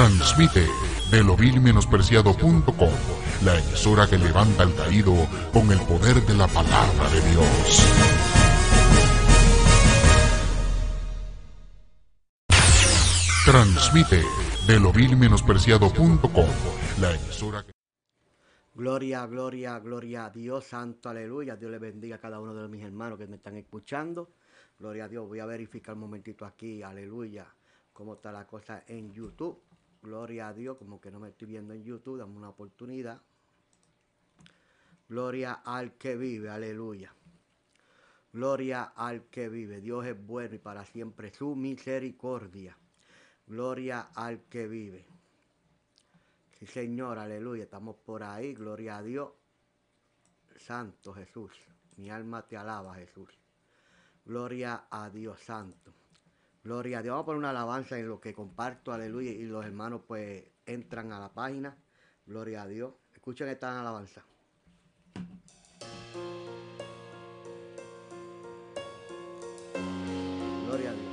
Transmite de lo la emisora que levanta al caído con el poder de la palabra de Dios. Transmite de lo la emisora que... Gloria, gloria, gloria a Dios, santo, aleluya. Dios le bendiga a cada uno de mis hermanos que me están escuchando. Gloria a Dios. Voy a verificar un momentito aquí, aleluya, cómo está la cosa en YouTube. Gloria a Dios, como que no me estoy viendo en YouTube, dame una oportunidad. Gloria al que vive, aleluya. Gloria al que vive. Dios es bueno y para siempre su misericordia. Gloria al que vive. Sí, Señor, aleluya. Estamos por ahí. Gloria a Dios. Santo Jesús. Mi alma te alaba, Jesús. Gloria a Dios Santo. Gloria a Dios. Vamos a poner una alabanza en lo que comparto, aleluya. Y los hermanos pues entran a la página. Gloria a Dios. Escuchen esta alabanza. Gloria a Dios.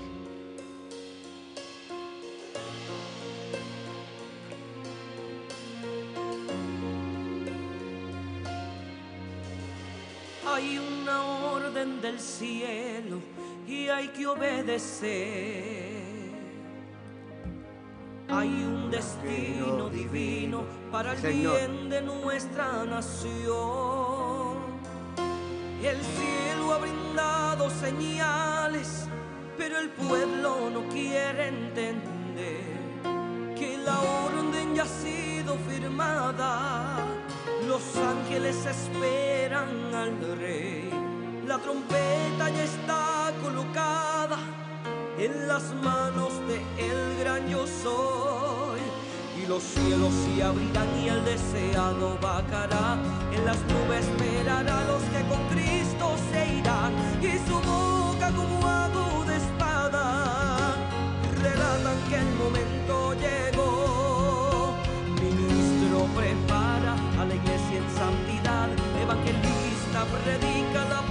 Hay una orden del cielo y hay que obedecer. Hay un destino divino para el bien de nuestra nación. El cielo ha brindado señales, pero el pueblo no quiere entender que la orden ya ha sido firmada. Los ángeles esperan al rey. La trompeta ya está colocada en las manos de el gran yo soy. Y los cielos se abrirán y el deseado bajará. En las nubes esperará a los que con Cristo se irán. Y su boca como aguda espada relatan que el momento llegó. Ministro prepara a la iglesia en santidad, evangelista predica la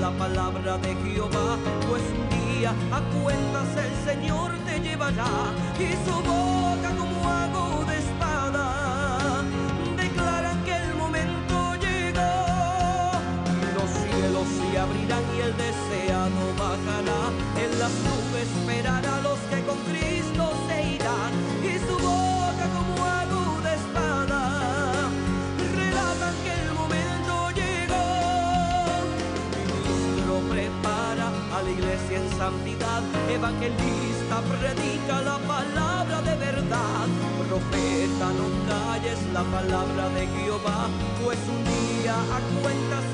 la palabra de Jehová, pues un día a cuentas el Señor te llevará y su boca como aguda espada declaran que el momento llegó y los cielos se abrirán y el deseado bajará. En las nubes esperará a los que con Cristo iglesia en santidad. Evangelista predica la palabra de verdad. Profeta no calles la palabra de Jehová. Pues un día a cuentas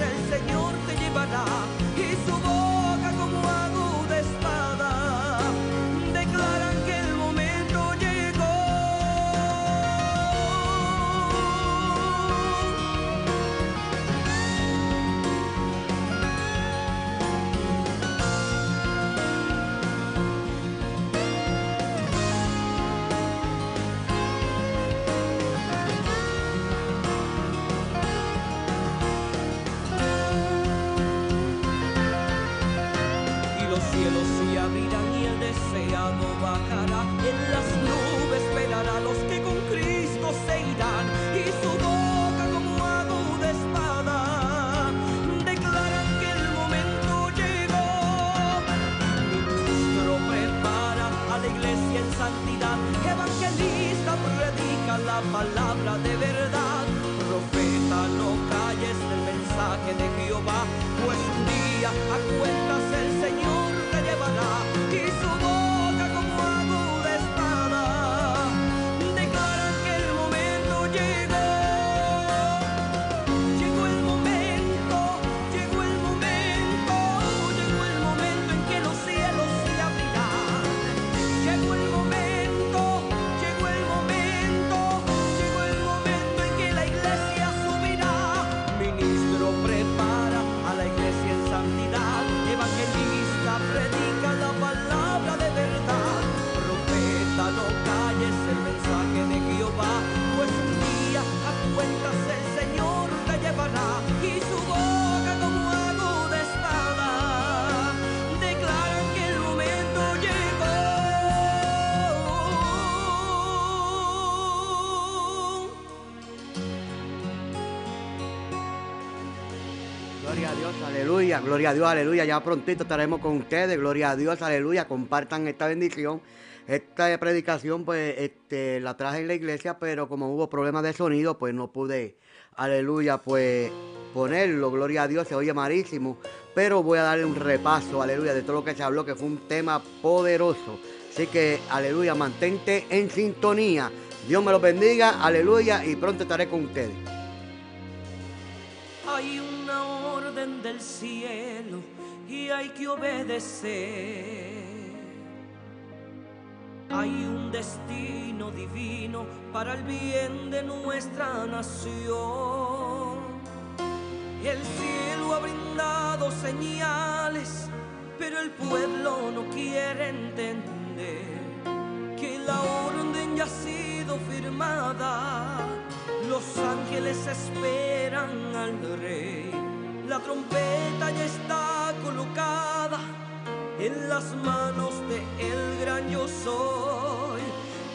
gloria a Dios, aleluya. Ya prontito estaremos con ustedes, gloria a Dios, aleluya. Compartan esta bendición. Esta predicación, pues, este, la traje en la iglesia, pero como hubo problemas de sonido, pues no pude, aleluya, pues ponerlo, gloria a Dios, se oye marísimo. Pero voy a darle un repaso, aleluya, de todo lo que se habló, que fue un tema poderoso. Así que, aleluya, mantente en sintonía. Dios me los bendiga, aleluya, y pronto estaré con ustedes. Del cielo y hay que obedecer. Hay un destino divino para el bien de nuestra nación. El cielo ha brindado señales, pero el pueblo no quiere entender que la orden ya ha sido firmada. Los ángeles esperan al rey. La trompeta ya está colocada en las manos de el gran yo soy.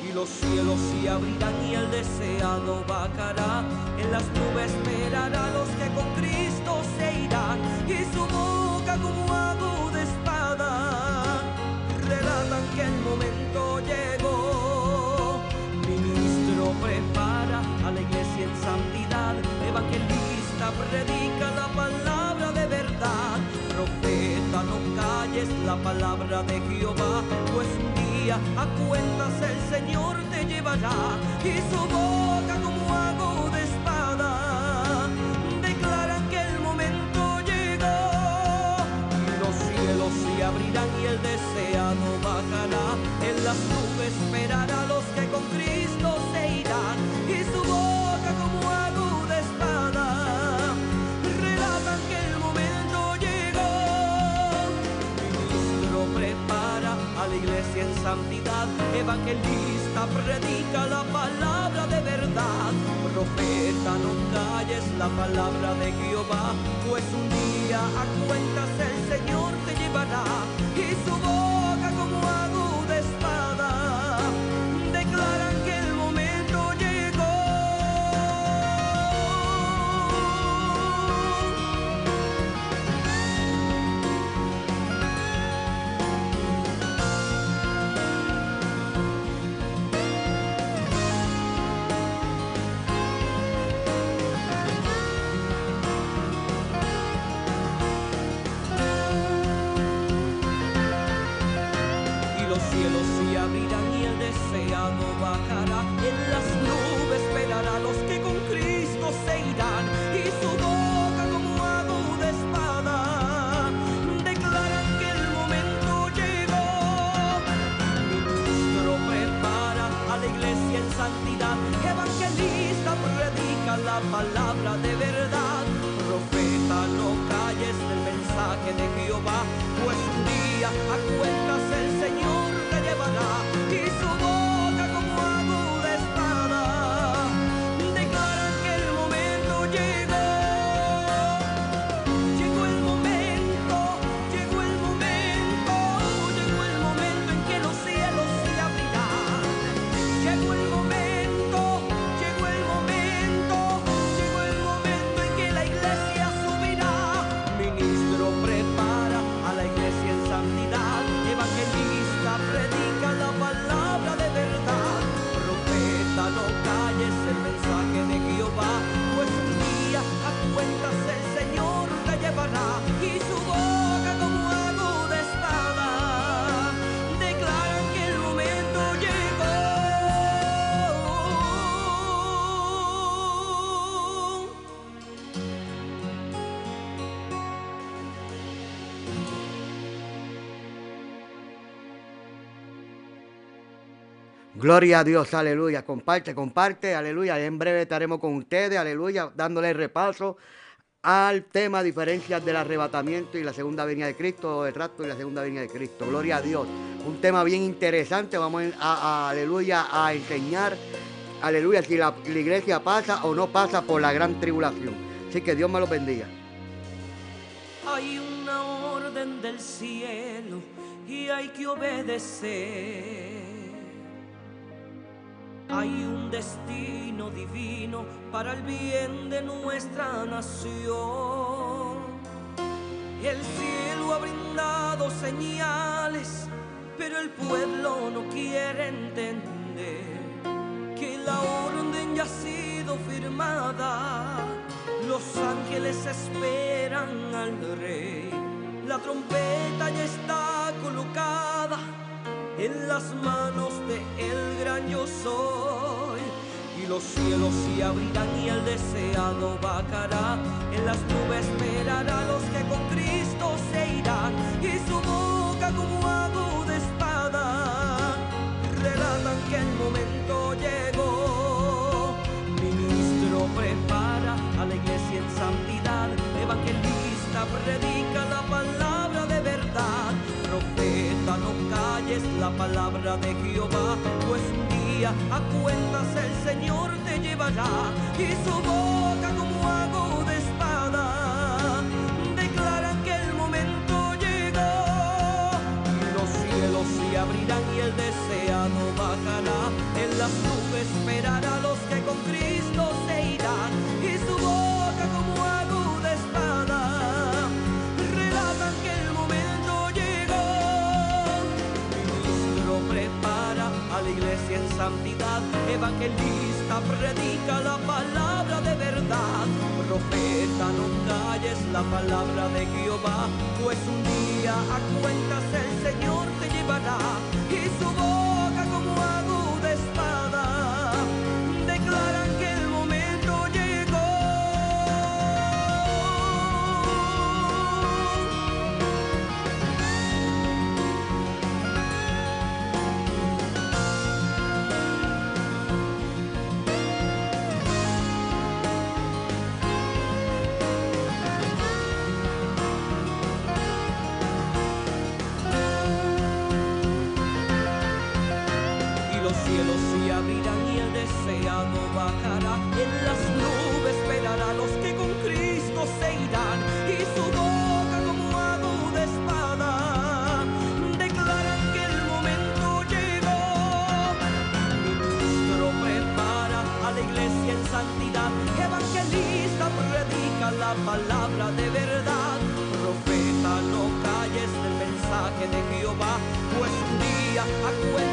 Y los cielos se abrirán y el deseado bajará. En las nubes esperará a los que con Cristo se irán. Y su boca como aguda espada relatan que el momento llegó. Ministro prepara a la iglesia en santidad. Evangelista predica la calles la palabra de Jehová. Pues un día a cuentas el Señor te llevará. Y su boca como aguda espada declaran que el momento llegó. Y los cielos se abrirán y el deseado bajará. En las nubes esperará a los que con Cristo en santidad. Evangelista predica la palabra de verdad. Profeta no calles la palabra de Jehová. Pues un día a cuentas el Señor te llevará. Y su boca como aguda palabra de verdad. Profeta, no calles el mensaje de Jehová, pues un día a Gloria a Dios, aleluya. Comparte, comparte, aleluya. En breve estaremos con ustedes, aleluya, dándole repaso al tema diferencias del arrebatamiento y la segunda venida de Cristo, el rapto y la segunda venida de Cristo. Gloria a Dios. Un tema bien interesante. Vamos a, aleluya, a enseñar, aleluya, si la, la iglesia pasa o no pasa por la gran tribulación. Así que Dios me lo bendiga. Hay una orden del cielo y hay que obedecer. Hay un destino divino para el bien de nuestra nación. El cielo ha brindado señales, pero el pueblo no quiere entender que la orden ya ha sido firmada. Los ángeles esperan al rey. La trompeta ya está colocada en las manos de el gran yo soy los cielos se abrirán y el deseado bajará. En las nubes a los que con Cristo se irán. Y su boca como aguda espada relatan que el momento llegó. Ministro prepara a la iglesia en santidad. Evangelista predica la palabra de Jehová, pues a cuentas el Señor te llevará y su boca como hago de espada. Declaran que el momento llegó y los cielos se abrirán y el deseado bajará. En las nubes esperará a los que con iglesia en santidad, evangelista predica la palabra de verdad, profeta no calles la palabra de Jehová, pues un día a cuentas el Señor te llevará y su boca a cuentas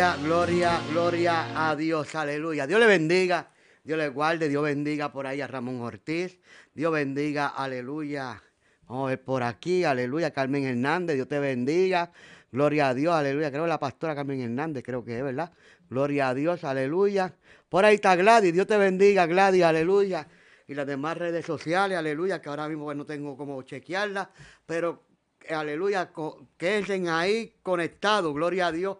Gloria, gloria, gloria a Dios, aleluya. Dios le bendiga, Dios le guarde, Dios bendiga por ahí a Ramón Ortiz, Dios bendiga, aleluya. Vamos a ver por aquí, aleluya, Carmen Hernández, Dios te bendiga. Gloria a Dios, aleluya. Creo que la pastora Carmen Hernández, creo que es, ¿verdad? Gloria a Dios, aleluya. Por ahí está Gladys, Dios te bendiga, Gladys, aleluya. Y las demás redes sociales, aleluya, que ahora mismo no tengo cómo chequearlas, pero aleluya, quédense ahí conectados, gloria a Dios.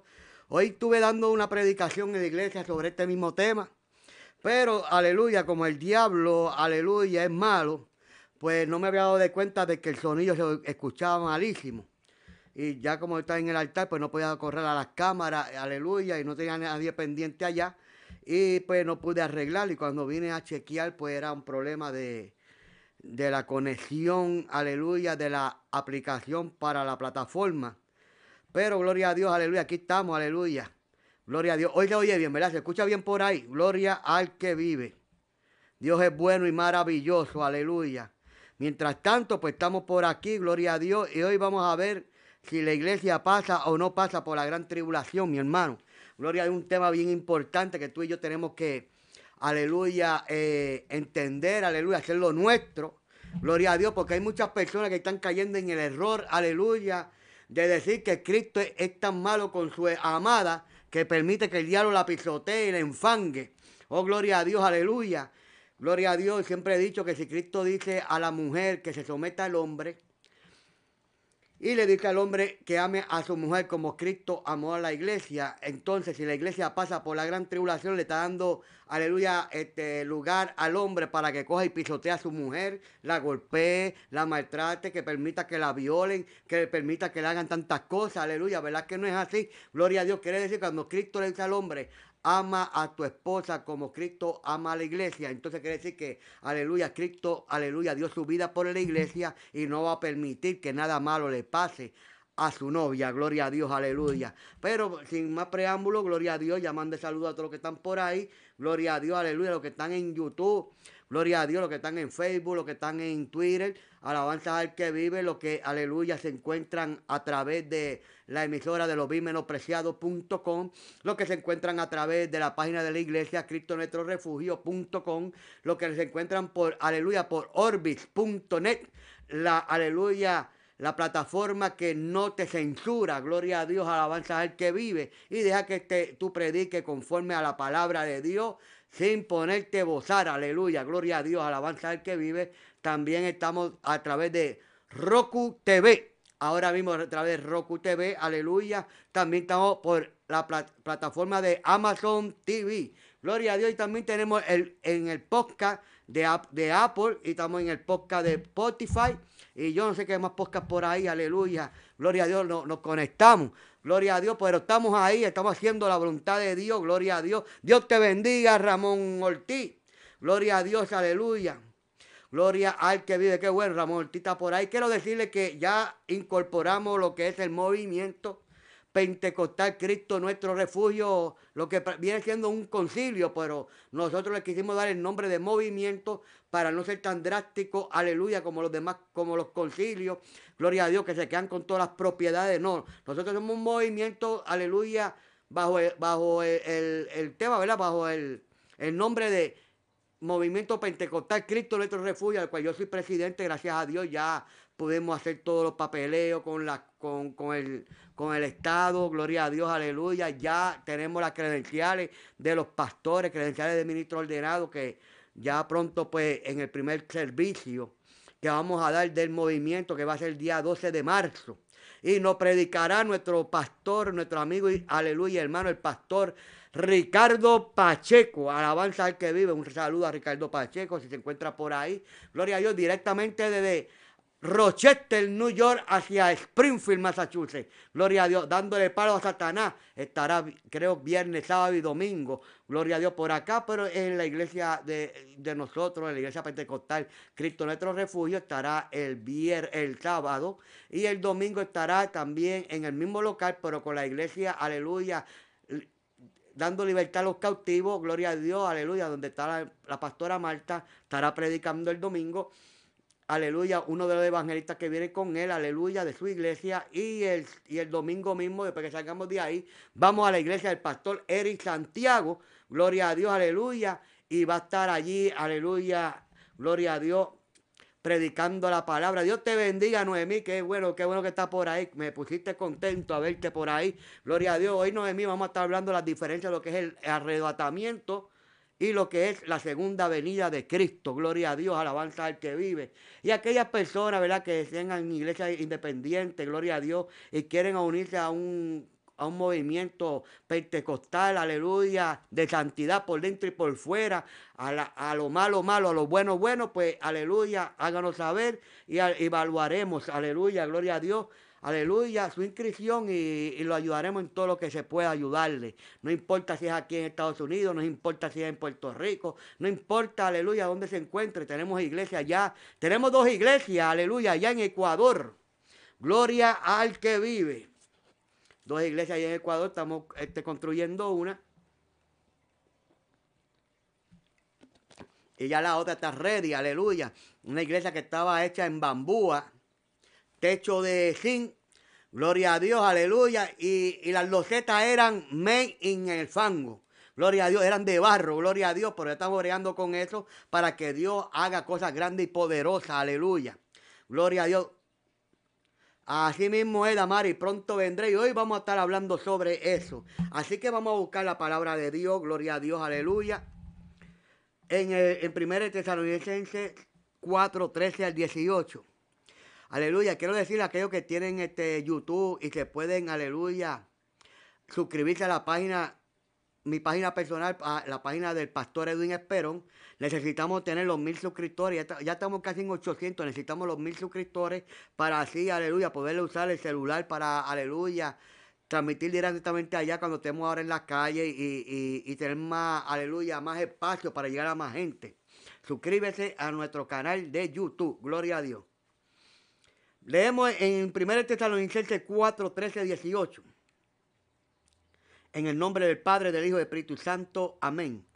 Hoy estuve dando una predicación en la iglesia sobre este mismo tema, pero aleluya, como el diablo, aleluya, es malo, pues no me había dado de cuenta de que el sonido se escuchaba malísimo. Y ya como está en el altar, pues no podía correr a las cámaras, aleluya, y no tenía nadie pendiente allá. Y pues no pude arreglar. Y cuando vine a chequear, pues era un problema de, de la conexión, aleluya, de la aplicación para la plataforma. Pero gloria a Dios, aleluya, aquí estamos, aleluya. Gloria a Dios. Hoy se oye bien, ¿verdad? Se escucha bien por ahí. Gloria al que vive. Dios es bueno y maravilloso, aleluya. Mientras tanto, pues estamos por aquí, gloria a Dios, y hoy vamos a ver si la iglesia pasa o no pasa por la gran tribulación, mi hermano. Gloria a un tema bien importante que tú y yo tenemos que, aleluya, eh, entender, aleluya, hacer lo nuestro. Gloria a Dios, porque hay muchas personas que están cayendo en el error, aleluya, de decir que Cristo es, tan malo con su amada que permite que el diablo la pisotee y la enfangue. Oh, gloria a Dios, aleluya. Gloria a Dios. Siempre he dicho que si Cristo dice a la mujer que se someta al hombre, y le dice al hombre que ame a su mujer como Cristo amó a la iglesia. Entonces, si la iglesia pasa por la gran tribulación, le está dando, aleluya, este lugar al hombre para que coja y pisotee a su mujer, la golpee, la maltrate, que permita que la violen, que permita que le hagan tantas cosas, aleluya. ¿Verdad que no es así? Gloria a Dios. Quiere decir cuando Cristo le dice al hombre, ama a tu esposa como Cristo ama a la iglesia. Entonces quiere decir que, aleluya, Cristo, aleluya, dio su vida por la iglesia y no va a permitir que nada malo le pase a su novia, gloria a Dios, aleluya. Pero sin más preámbulo, gloria a Dios, llamando saludo a todos los que están por ahí, gloria a Dios, aleluya, los que están en YouTube, gloria a Dios, los que están en Facebook, los que están en Twitter, alabanza al que vive, los que, aleluya, se encuentran a través de la emisora de los menospreciados.com, los que se encuentran a través de la página de la iglesia, cristonuestrorefugio.com, los que se encuentran por, aleluya, por orbis.net, la, aleluya, la plataforma que no te censura, gloria a Dios, alabanza al que vive, y deja que te, tú prediques conforme a la palabra de Dios, sin ponerte bozar, aleluya, gloria a Dios, alabanza al que vive. También estamos a través de Roku TV, ahora mismo a través de Roku TV, aleluya. También estamos por la plataforma de Amazon TV. Gloria a Dios. Y también tenemos el, en el podcast de, de Apple y estamos en el podcast de Spotify. Y yo no sé qué más podcast por ahí, aleluya. Gloria a Dios, nos conectamos. Gloria a Dios, pero estamos ahí, estamos haciendo la voluntad de Dios. Gloria a Dios. Dios te bendiga, Ramón Ortiz. Gloria a Dios, aleluya. Gloria al que vive. Qué bueno, Ramón Ortiz por ahí. Quiero decirle que ya incorporamos lo que es el movimiento Pentecostal Cristo nuestro refugio, lo que viene siendo un concilio, pero nosotros le quisimos dar el nombre de movimiento para no ser tan drástico, aleluya, como los demás, como los concilios, gloria a Dios, que se quedan con todas las propiedades. No, nosotros somos un movimiento, aleluya, bajo el, bajo el, tema, ¿verdad? Bajo el, el nombre de Movimiento Pentecostal Cristo Nuestro Refugio, al cual yo soy presidente, gracias a Dios ya podemos hacer todos los papeleos con, la, con, con, el, con el Estado, gloria a Dios, aleluya. Ya tenemos las credenciales de los pastores, credenciales de ministro ordenado, que ya pronto pues en el primer servicio que vamos a dar del movimiento, que va a ser el día 12 de marzo. Y nos predicará nuestro pastor, nuestro amigo y aleluya, hermano, el pastor Ricardo Pacheco, alabanza al que vive. Un saludo a Ricardo Pacheco si se encuentra por ahí. Gloria a Dios, directamente desde Rochester, New York, hacia Springfield, Massachusetts. Gloria a Dios, dándole palo a Satanás. Estará, creo, viernes, sábado y domingo. Gloria a Dios por acá, pero en la iglesia de, nosotros, en la iglesia pentecostal, Cristo nuestro refugio, estará el, viernes, el sábado. Y el domingo estará también en el mismo local, pero con la iglesia, aleluya, dando libertad a los cautivos, gloria a Dios, aleluya, donde está la, pastora Marta, estará predicando el domingo, aleluya, uno de los evangelistas que viene con él, aleluya, de su iglesia, y el, y el domingo mismo, después que salgamos de ahí, vamos a la iglesia del pastor Eric Santiago, gloria a Dios, aleluya, y va a estar allí, aleluya, gloria a Dios, predicando la palabra. Dios te bendiga, Noemí. Qué bueno, qué bueno que está por ahí. Me pusiste contento a verte por ahí. Gloria a Dios. Hoy, Noemí, vamos a estar hablando de las diferencias de lo que es el arrebatamiento y lo que es la segunda venida de Cristo. Gloria a Dios, alabanza al que vive. Y aquellas personas, ¿verdad?, que tengan iglesia independiente, gloria a Dios, y quieren unirse a un a un movimiento pentecostal, aleluya, de santidad por dentro y por fuera, a, lo malo, malo, a lo bueno, bueno, pues aleluya, háganos saber y evaluaremos, aleluya, gloria a Dios. Aleluya, su inscripción y, lo ayudaremos en todo lo que se pueda ayudarle. No importa si es aquí en Estados Unidos, no importa si es en Puerto Rico, no importa, aleluya, dónde se encuentre. Tenemos iglesias ya, tenemos dos iglesias, aleluya, allá en Ecuador. Gloria al que vive dos iglesias ahí en Ecuador, estamos este, construyendo una. Y ya la otra está ready, aleluya. Una iglesia que estaba hecha en bambúa, techo de zinc, gloria a Dios, aleluya. Y, las losetas eran made in el fango. Gloria a Dios, eran de barro, gloria a Dios, pero estamos oreando con eso para que Dios haga cosas grandes y poderosas, aleluya. Gloria a Dios. Así mismo es, Amari, pronto vendré y hoy vamos a estar hablando sobre eso. Así que vamos a buscar la palabra de Dios, gloria a Dios, aleluya. En, el, en 1 Tesalonicenses 4, 13 al 18. Aleluya, quiero decirle a aquellos que tienen este YouTube y que pueden, aleluya, suscribirse a la página, mi página personal, a la página del pastor Edwin Esperón. Necesitamos tener los mil suscriptores, ya, estamos casi en 800, necesitamos los mil suscriptores para así, aleluya, poderle usar el celular para, aleluya, transmitir directamente allá cuando estemos ahora en la calle y, y tener más, aleluya, más espacio para llegar a más gente. Suscríbese a nuestro canal de YouTube, gloria a Dios. Leemos en 1 Tesalonicenses 4, 13, 18. En el nombre del Padre, del Hijo y del Espíritu Santo. Amén.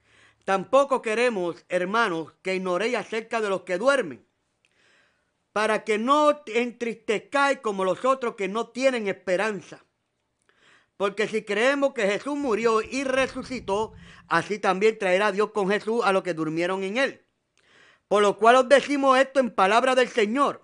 Tampoco queremos, hermanos, que ignoréis acerca de los que duermen, para que no entristezcáis como los otros que no tienen esperanza. Porque si creemos que Jesús murió y resucitó, así también traerá Dios con Jesús a los que durmieron en él. Por lo cual os decimos esto en palabra del Señor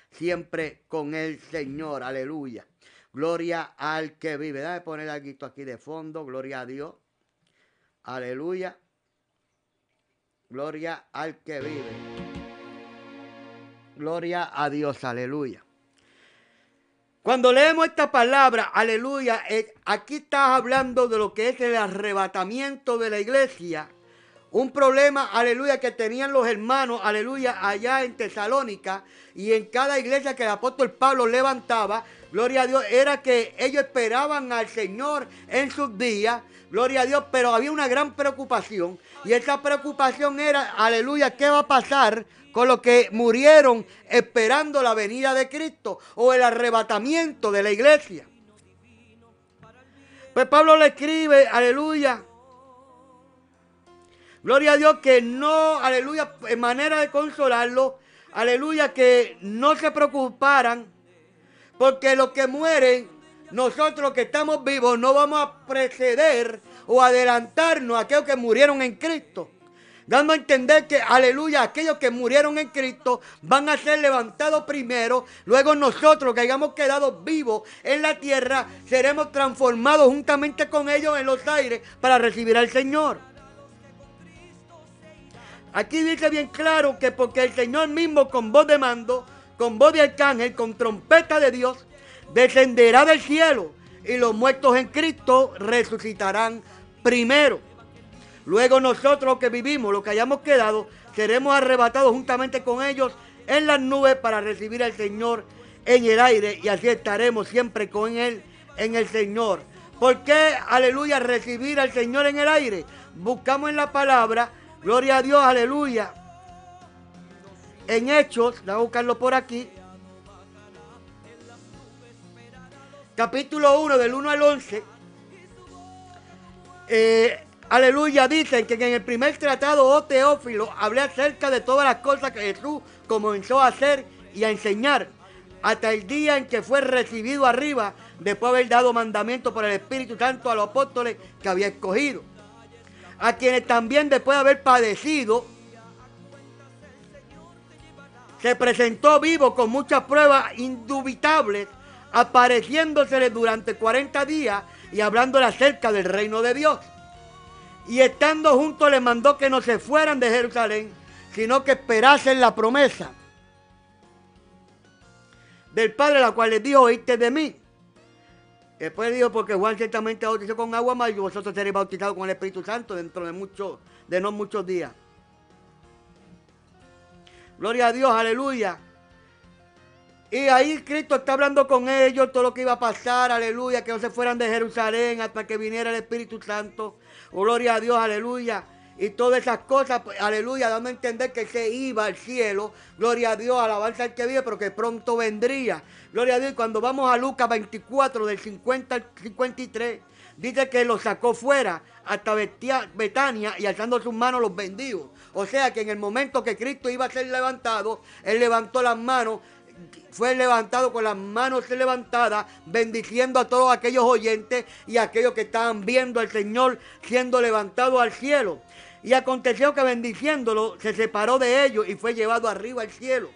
siempre con el Señor. Aleluya. Gloria al que vive. Déjame poner algo aquí de fondo. Gloria a Dios. Aleluya. Gloria al que vive. Gloria a Dios. Aleluya. Cuando leemos esta palabra, aleluya, eh, aquí está hablando de lo que es el arrebatamiento de la iglesia. Un problema, aleluya, que tenían los hermanos, aleluya, allá en Tesalónica y en cada iglesia que el apóstol Pablo levantaba, gloria a Dios, era que ellos esperaban al Señor en sus días, gloria a Dios, pero había una gran preocupación y esa preocupación era, aleluya, ¿qué va a pasar con los que murieron esperando la venida de Cristo o el arrebatamiento de la iglesia. Pues Pablo le escribe, aleluya. Gloria a Dios que no, aleluya, manera de consolarlo, aleluya, que no se preocuparan, porque los que mueren, nosotros que estamos vivos, no vamos a preceder o adelantarnos a aquellos que murieron en Cristo dando a entender que, aleluya, aquellos que murieron en Cristo van a ser levantados primero, luego nosotros que hayamos quedado vivos en la tierra, seremos transformados juntamente con ellos en los aires para recibir al Señor. Aquí dice bien claro que porque el Señor mismo con voz de mando, con voz de arcángel, con trompeta de Dios, descenderá del cielo y los muertos en Cristo resucitarán primero. Luego nosotros que vivimos, los que hayamos quedado, seremos arrebatados juntamente con ellos en las nubes para recibir al Señor en el aire y así estaremos siempre con Él en el Señor. ¿Por qué, aleluya, recibir al Señor en el aire? Buscamos en la palabra, gloria a Dios, aleluya. En Hechos, voy a buscarlo por aquí. Capítulo 1, del 1 al 11. Eh, Aleluya, dicen que en el primer tratado, oh Teófilo, hablé acerca de todas las cosas que Jesús comenzó a hacer y a enseñar hasta el día en que fue recibido arriba, después de haber dado mandamiento por el Espíritu Santo a los apóstoles que había escogido. A quienes también después de haber padecido, se presentó vivo con muchas pruebas indubitables, apareciéndosele durante 40 días y hablándole acerca del reino de Dios. Y estando juntos les mandó que no se fueran de Jerusalén, sino que esperasen la promesa del Padre, la cual les dijo, oíste de mí. Después dijo, porque Juan ciertamente bautizó con agua más y vosotros seréis bautizados con el Espíritu Santo dentro de, muchos, de no muchos días. Gloria a Dios, aleluya. Y ahí Cristo está hablando con ellos todo lo que iba a pasar, aleluya, que no se fueran de Jerusalén hasta que viniera el Espíritu Santo. Oh, gloria a Dios, aleluya. y todas esas cosas, pues, aleluya, dando a entender que se iba al cielo, gloria a Dios, alabanza al que vive, pero que pronto vendría. Gloria a Dios, cuando vamos a Lucas 24, del 50 al 53, dice que lo sacó fuera hasta Betania y alzando sus manos los bendijo. O sea que en el momento que Cristo iba a ser levantado, Él levantó las manos fue levantado con las manos levantadas, bendiciendo a todos aquellos oyentes y aquellos que estaban viendo al Señor siendo levantado al cielo. Y aconteció que bendiciéndolo se separó de ellos y fue llevado arriba al cielo.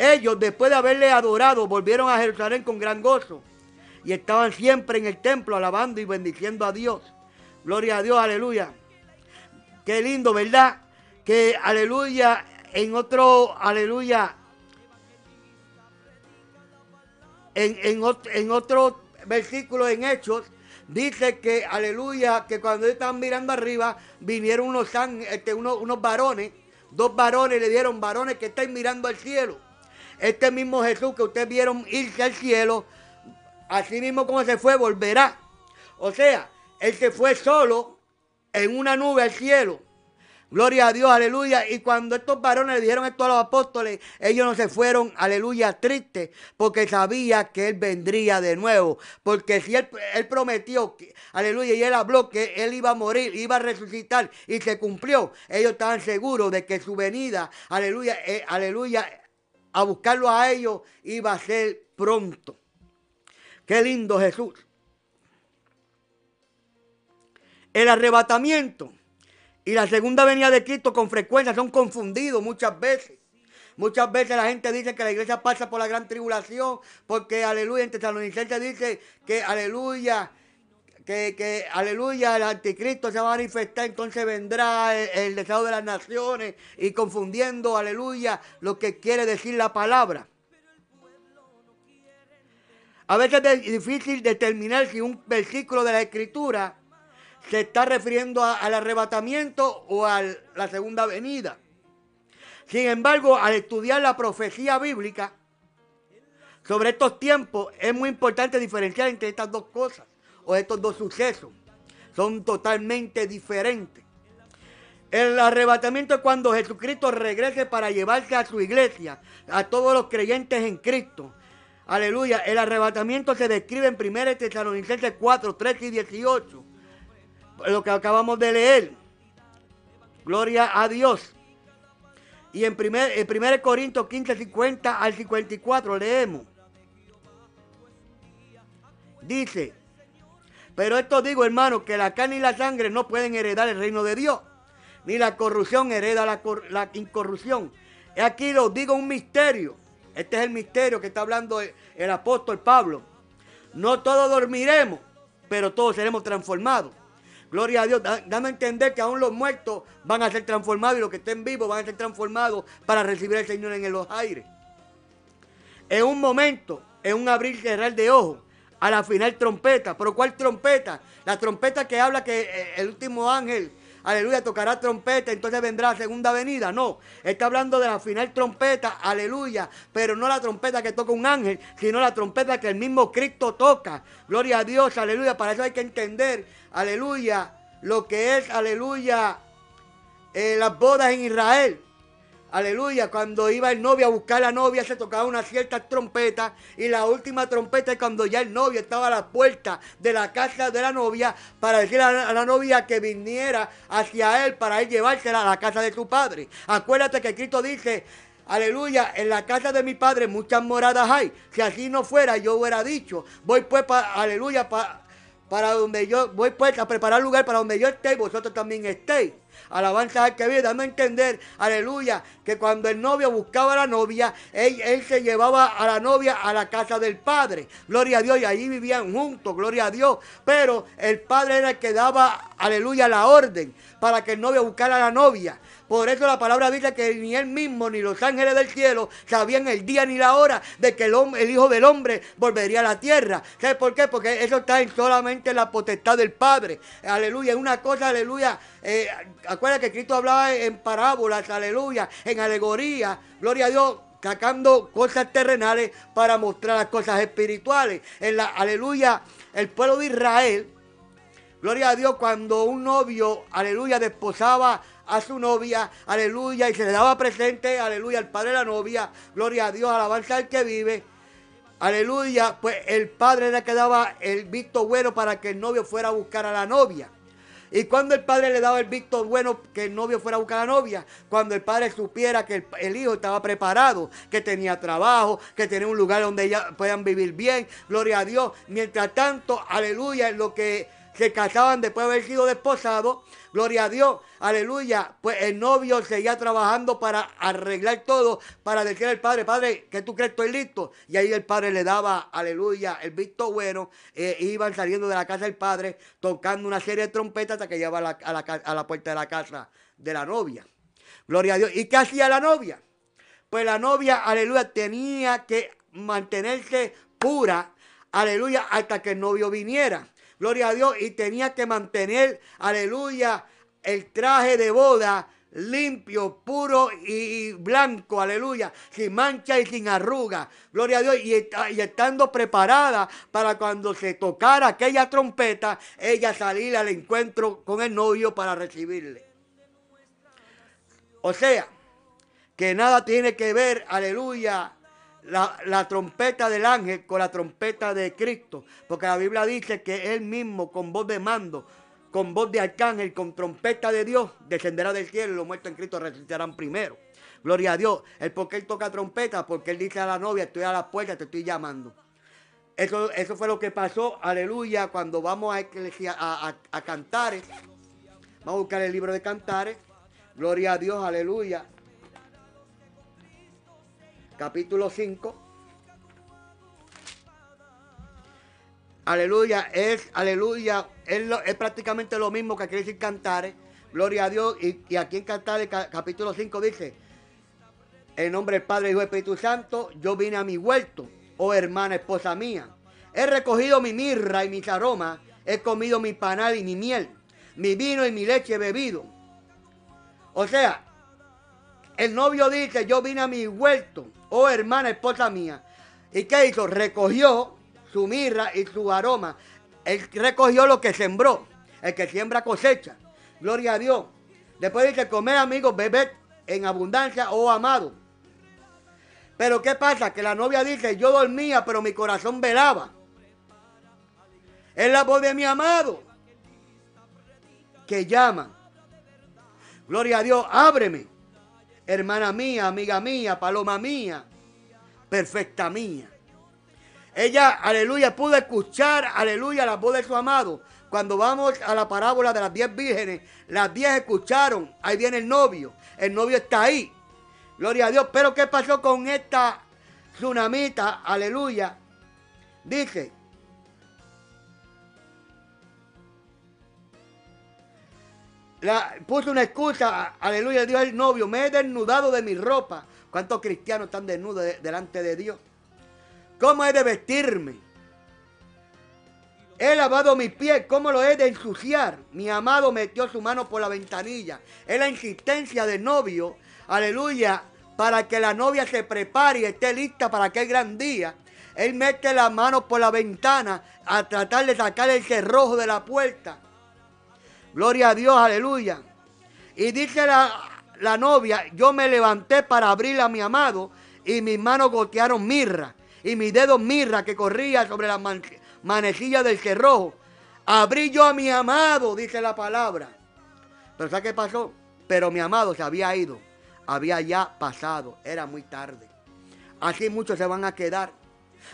Ellos, después de haberle adorado, volvieron a Jerusalén con gran gozo y estaban siempre en el templo alabando y bendiciendo a Dios. Gloria a Dios, aleluya. Qué lindo, ¿verdad? Que aleluya, en otro, aleluya, en, en, otro versículo en Hechos, dice que, aleluya, que cuando estaban mirando arriba, vinieron unos, este, unos, unos varones, dos varones le dieron varones que están mirando al cielo. Este mismo Jesús que ustedes vieron irse al cielo, así mismo como se fue, volverá. O sea, él se fue solo en una nube al cielo. Gloria a Dios, aleluya. Y cuando estos varones le dijeron esto a los apóstoles, ellos no se fueron, aleluya, tristes, porque sabía que Él vendría de nuevo. Porque si Él, prometió, aleluya, y Él habló que Él iba a morir, iba a resucitar, y se cumplió, ellos estaban seguros de que su venida, aleluya, eh, aleluya, a buscarlo a ellos iba a ser pronto. Qué lindo Jesús. El arrebatamiento y la segunda venida de Cristo con frecuencia son confundidos muchas veces. Muchas veces la gente dice que la iglesia pasa por la gran tribulación porque, aleluya, en Tesalonicenses dice que, aleluya, que, que, aleluya, el anticristo se va a manifestar, entonces vendrá el, el deseo de las naciones y confundiendo, aleluya, lo que quiere decir la palabra. A veces es difícil determinar si un versículo de la escritura se está refiriendo al arrebatamiento o a la segunda venida. Sin embargo, al estudiar la profecía bíblica sobre estos tiempos, es muy importante diferenciar entre estas dos cosas estos dos sucesos. Son totalmente diferentes. El arrebatamiento es cuando Jesucristo regrese para llevarse a su iglesia, a todos los creyentes en Cristo. Aleluya. El arrebatamiento se describe en 1 Tesalonicenses 4, 13 y 18 lo que acabamos de leer. Gloria a Dios. Y en 1 en primer Corintios 15, 50 al 54 leemos. Dice, pero esto digo hermano, que la carne y la sangre no pueden heredar el reino de Dios, ni la corrupción hereda la, la incorrupción. Aquí lo digo un misterio. Este es el misterio que está hablando el apóstol Pablo. No todos dormiremos, pero todos seremos transformados Gloria a Dios. Dame a entender que aún los muertos van a ser transformados y los que estén vivos van a ser transformados para recibir al Señor en los aires. En un momento, en un abrir y cerrar de ojos, a la final trompeta. ¿Pero cuál trompeta? La trompeta que habla que eh, el último ángel aleluya, tocará trompeta, entonces vendrá la segunda venida. No, está hablando de la final trompeta, aleluya, pero no la trompeta que toca un ángel, sino la trompeta que el mismo Cristo toca. Gloria a Dios, aleluya, para eso hay que entender, aleluya, lo que es, aleluya, eh, las bodas en Israel. Aleluya, cuando iba el novio a buscar a la novia se tocaba una cierta trompeta y la última trompeta es cuando ya el novio estaba a la puerta de la casa de la novia para decir a la, novia que viniera hacia él para él llevársela a la casa de su padre. Acuérdate que Cristo dice, Aleluya, en la casa de mi padre muchas moradas hay. Si así no fuera, yo hubiera dicho, voy pues, para, aleluya, para, donde yo, voy pues a preparar lugar para donde yo esté y vosotros también estéis. Alabanza al que vive, dando a entender, aleluya, que cuando el novio buscaba a la novia, él, se llevaba a la novia a la casa del padre. Gloria a Dios, y allí vivían juntos, gloria a Dios. Pero el padre era el que daba, aleluya, la orden para que el novio buscara a la novia. Por eso la palabra dice que ni él mismo ni los ángeles del cielo sabían el día ni la hora de que el, Hijo del Hombre volvería a la tierra. ¿Sabes por qué? Porque eso está en solamente la potestad del Padre. Aleluya. Es una cosa, aleluya. Eh, acuérdate que Cristo hablaba en parábolas, aleluya, en alegoría. Gloria a Dios sacando cosas terrenales para mostrar las cosas espirituales. En la aleluya, el pueblo de Israel Gloria a Dios cuando un novio, aleluya, desposaba a su novia, aleluya, y se le daba presente, aleluya, al padre de la novia, gloria a Dios, alabanza al que vive. Aleluya, pues el padre era que daba el visto bueno para que el novio fuera a buscar a la novia. Y cuando el padre le daba el visto bueno que el novio fuera a buscar a la novia, cuando el padre supiera que el, hijo estaba preparado, que tenía trabajo, que tenía un lugar donde ellas puedan vivir bien, gloria a Dios. Mientras tanto, aleluya, lo que se casaban después de haber sido desposados, Gloria a Dios, aleluya. Pues el novio seguía trabajando para arreglar todo, para decir al padre, padre, que tú crees estoy listo. Y ahí el padre le daba, aleluya, el visto bueno. Eh, iban saliendo de la casa del padre, tocando una serie de trompetas hasta que llegaba a la, a la puerta de la casa de la novia. Gloria a Dios. ¿Y qué hacía la novia? Pues la novia, aleluya, tenía que mantenerse pura, aleluya, hasta que el novio viniera gloria a Dios, y tenía que mantener, aleluya, el traje de boda limpio, puro y blanco, aleluya, sin mancha y sin arruga, gloria a Dios, y, estando preparada para cuando se tocara aquella trompeta, ella salir al encuentro con el novio para recibirle. O sea, que nada tiene que ver, aleluya, la, trompeta del ángel con la trompeta de Cristo. Porque la Biblia dice que él mismo con voz de mando, con voz de arcángel, con trompeta de Dios, descenderá del cielo y los muertos en Cristo resucitarán primero. Gloria a Dios. El porque él toca trompeta, porque él dice a la novia, estoy a la puerta, te estoy llamando. Eso, eso fue lo que pasó, aleluya, cuando vamos a, a, a Cantares. Vamos a buscar el libro de Cantares. Gloria a Dios, aleluya capítulo 5. Aleluya, es, aleluya, es, prácticamente lo mismo que quiere decir cantares. Gloria a Dios. Y, aquí en Cantares, capítulo 5 dice, en nombre del Padre, y del Espíritu Santo, yo vine a mi huerto, oh hermana, esposa mía. He recogido mi mirra y mis aromas, he comido mi panal y mi miel, mi vino y mi leche he bebido. O sea, el novio dice, yo vine a mi huerto, oh hermana, esposa mía. ¿Y qué hizo? Recogió su mirra y su aroma. Él recogió lo que sembró. El que siembra cosecha. Gloria a Dios. Después dice, comer amigos, beber en abundancia, oh amado. Pero ¿qué pasa? Que la novia dice, yo dormía, pero mi corazón velaba. Es la voz de mi amado que llama. Gloria a Dios, ábreme hermana mía, amiga mía, paloma mía, perfecta mía. Ella, aleluya, pudo escuchar, aleluya, la voz de su amado. Cuando vamos a la parábola de las diez vírgenes, las diez escucharon, ahí viene el novio, el novio está ahí. Gloria a Dios. Pero ¿qué pasó con esta tsunamita? Aleluya. Dice, puso una excusa, aleluya, Dios el novio, me he desnudado de mi ropa. ¿Cuántos cristianos están desnudos delante de Dios? ¿Cómo he de vestirme? He lavado mis pies, ¿cómo lo he de ensuciar? Mi amado metió su mano por la ventanilla. Es la insistencia del novio, aleluya, para que la novia se prepare y esté lista para aquel gran día. Él mete la mano por la ventana a tratar de sacar el cerrojo de la puerta. Gloria a Dios, aleluya. Y dice la, novia, yo me levanté para abrir a mi amado y mis manos gotearon mirra y mis dedos mirra que corría sobre la manecilla del cerrojo. Abrí yo a mi amado, dice la palabra. Pero ¿sabes qué pasó? Pero mi amado se había ido, había ya pasado, era muy tarde. Así muchos se van a quedar.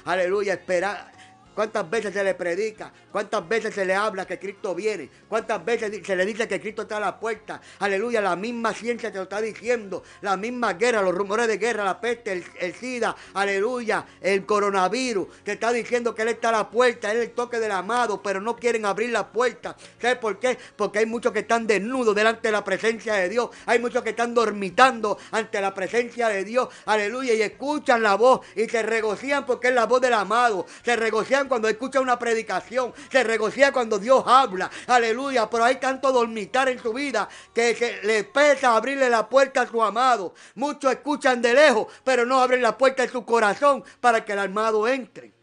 Aleluya, esperar, ¿Cuántas veces se le predica? ¿Cuántas veces se le habla que Cristo viene? ¿Cuántas veces se le dice que Cristo está a la puerta? Aleluya, la misma ciencia te lo está diciendo. La misma guerra, los rumores de guerra, la peste, el, SIDA, aleluya, el coronavirus. Te está diciendo que Él está a la puerta, Él es el toque del amado, pero no quieren abrir la puerta. ¿Sabes por qué? Porque hay muchos que están desnudos delante de la presencia de Dios. Hay muchos que están dormitando ante la presencia de Dios. Aleluya, y escuchan la voz y se regocijan porque es la voz del amado. Se regocijan cuando escucha una predicación, se regocija cuando Dios habla, aleluya, pero hay tanto dormitar en su vida que, le pesa abrirle la puerta a su amado. Muchos escuchan de lejos, pero no abren la puerta de su corazón para que el amado entre.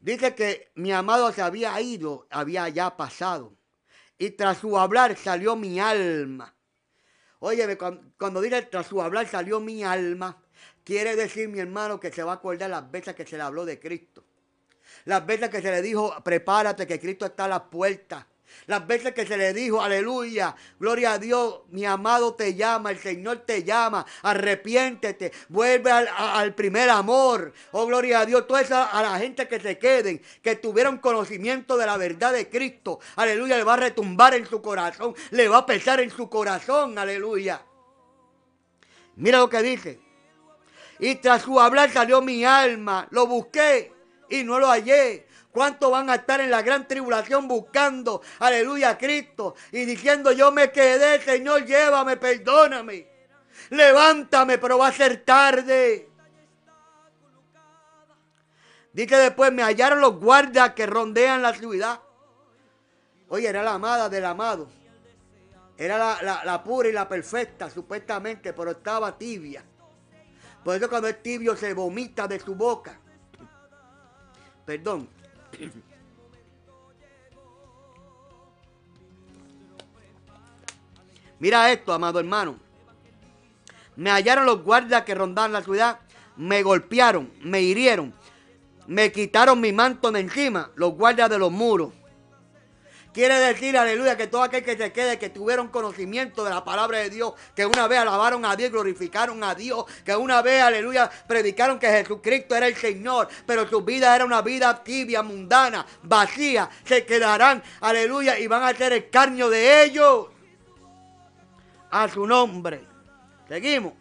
Dice que mi amado se había ido, había ya pasado. Y tras su hablar salió mi alma. Oye, cuando, dice tras su hablar salió mi alma, quiere decir mi hermano que se va a acordar las veces que se le habló de Cristo. Las veces que se le dijo, prepárate que Cristo está a la puerta. Las veces que se le dijo, aleluya, gloria a Dios, mi amado te llama, el Señor te llama, arrepiéntete, vuelve al, primer amor. Oh, gloria a Dios, toda esa a la gente que se queden, que tuvieron conocimiento de la verdad de Cristo, aleluya, le va a retumbar en su corazón, le va a pesar en su corazón, aleluya. Mira lo que dice. Y tras su hablar salió mi alma, lo busqué y no lo hallé. ¿Cuántos van a estar en la gran tribulación buscando, aleluya, a Cristo y diciendo, yo me quedé, Señor, llévame, perdóname. Levántame, pero va a ser tarde. Dice después, me hallaron los guardias que rondean la ciudad. Oye, era la amada del amado. Era la, la pura y la perfecta, supuestamente, pero estaba tibia. Por eso cuando es tibio se vomita de su boca. Perdón. Mira esto, amado hermano. Me hallaron los guardias que rondaban la ciudad, me golpearon, me hirieron, me quitaron mi manto de encima, los guardias de los muros. Quiere decir, aleluya, que todo aquel que se quede, que tuvieron conocimiento de la palabra de Dios, que una vez alabaron a Dios, glorificaron a Dios, que una vez, aleluya, predicaron que Jesucristo era el Señor, pero su vida era una vida tibia, mundana, vacía, se quedarán, aleluya, y van a ser el carnio de ellos. A su nombre. Seguimos.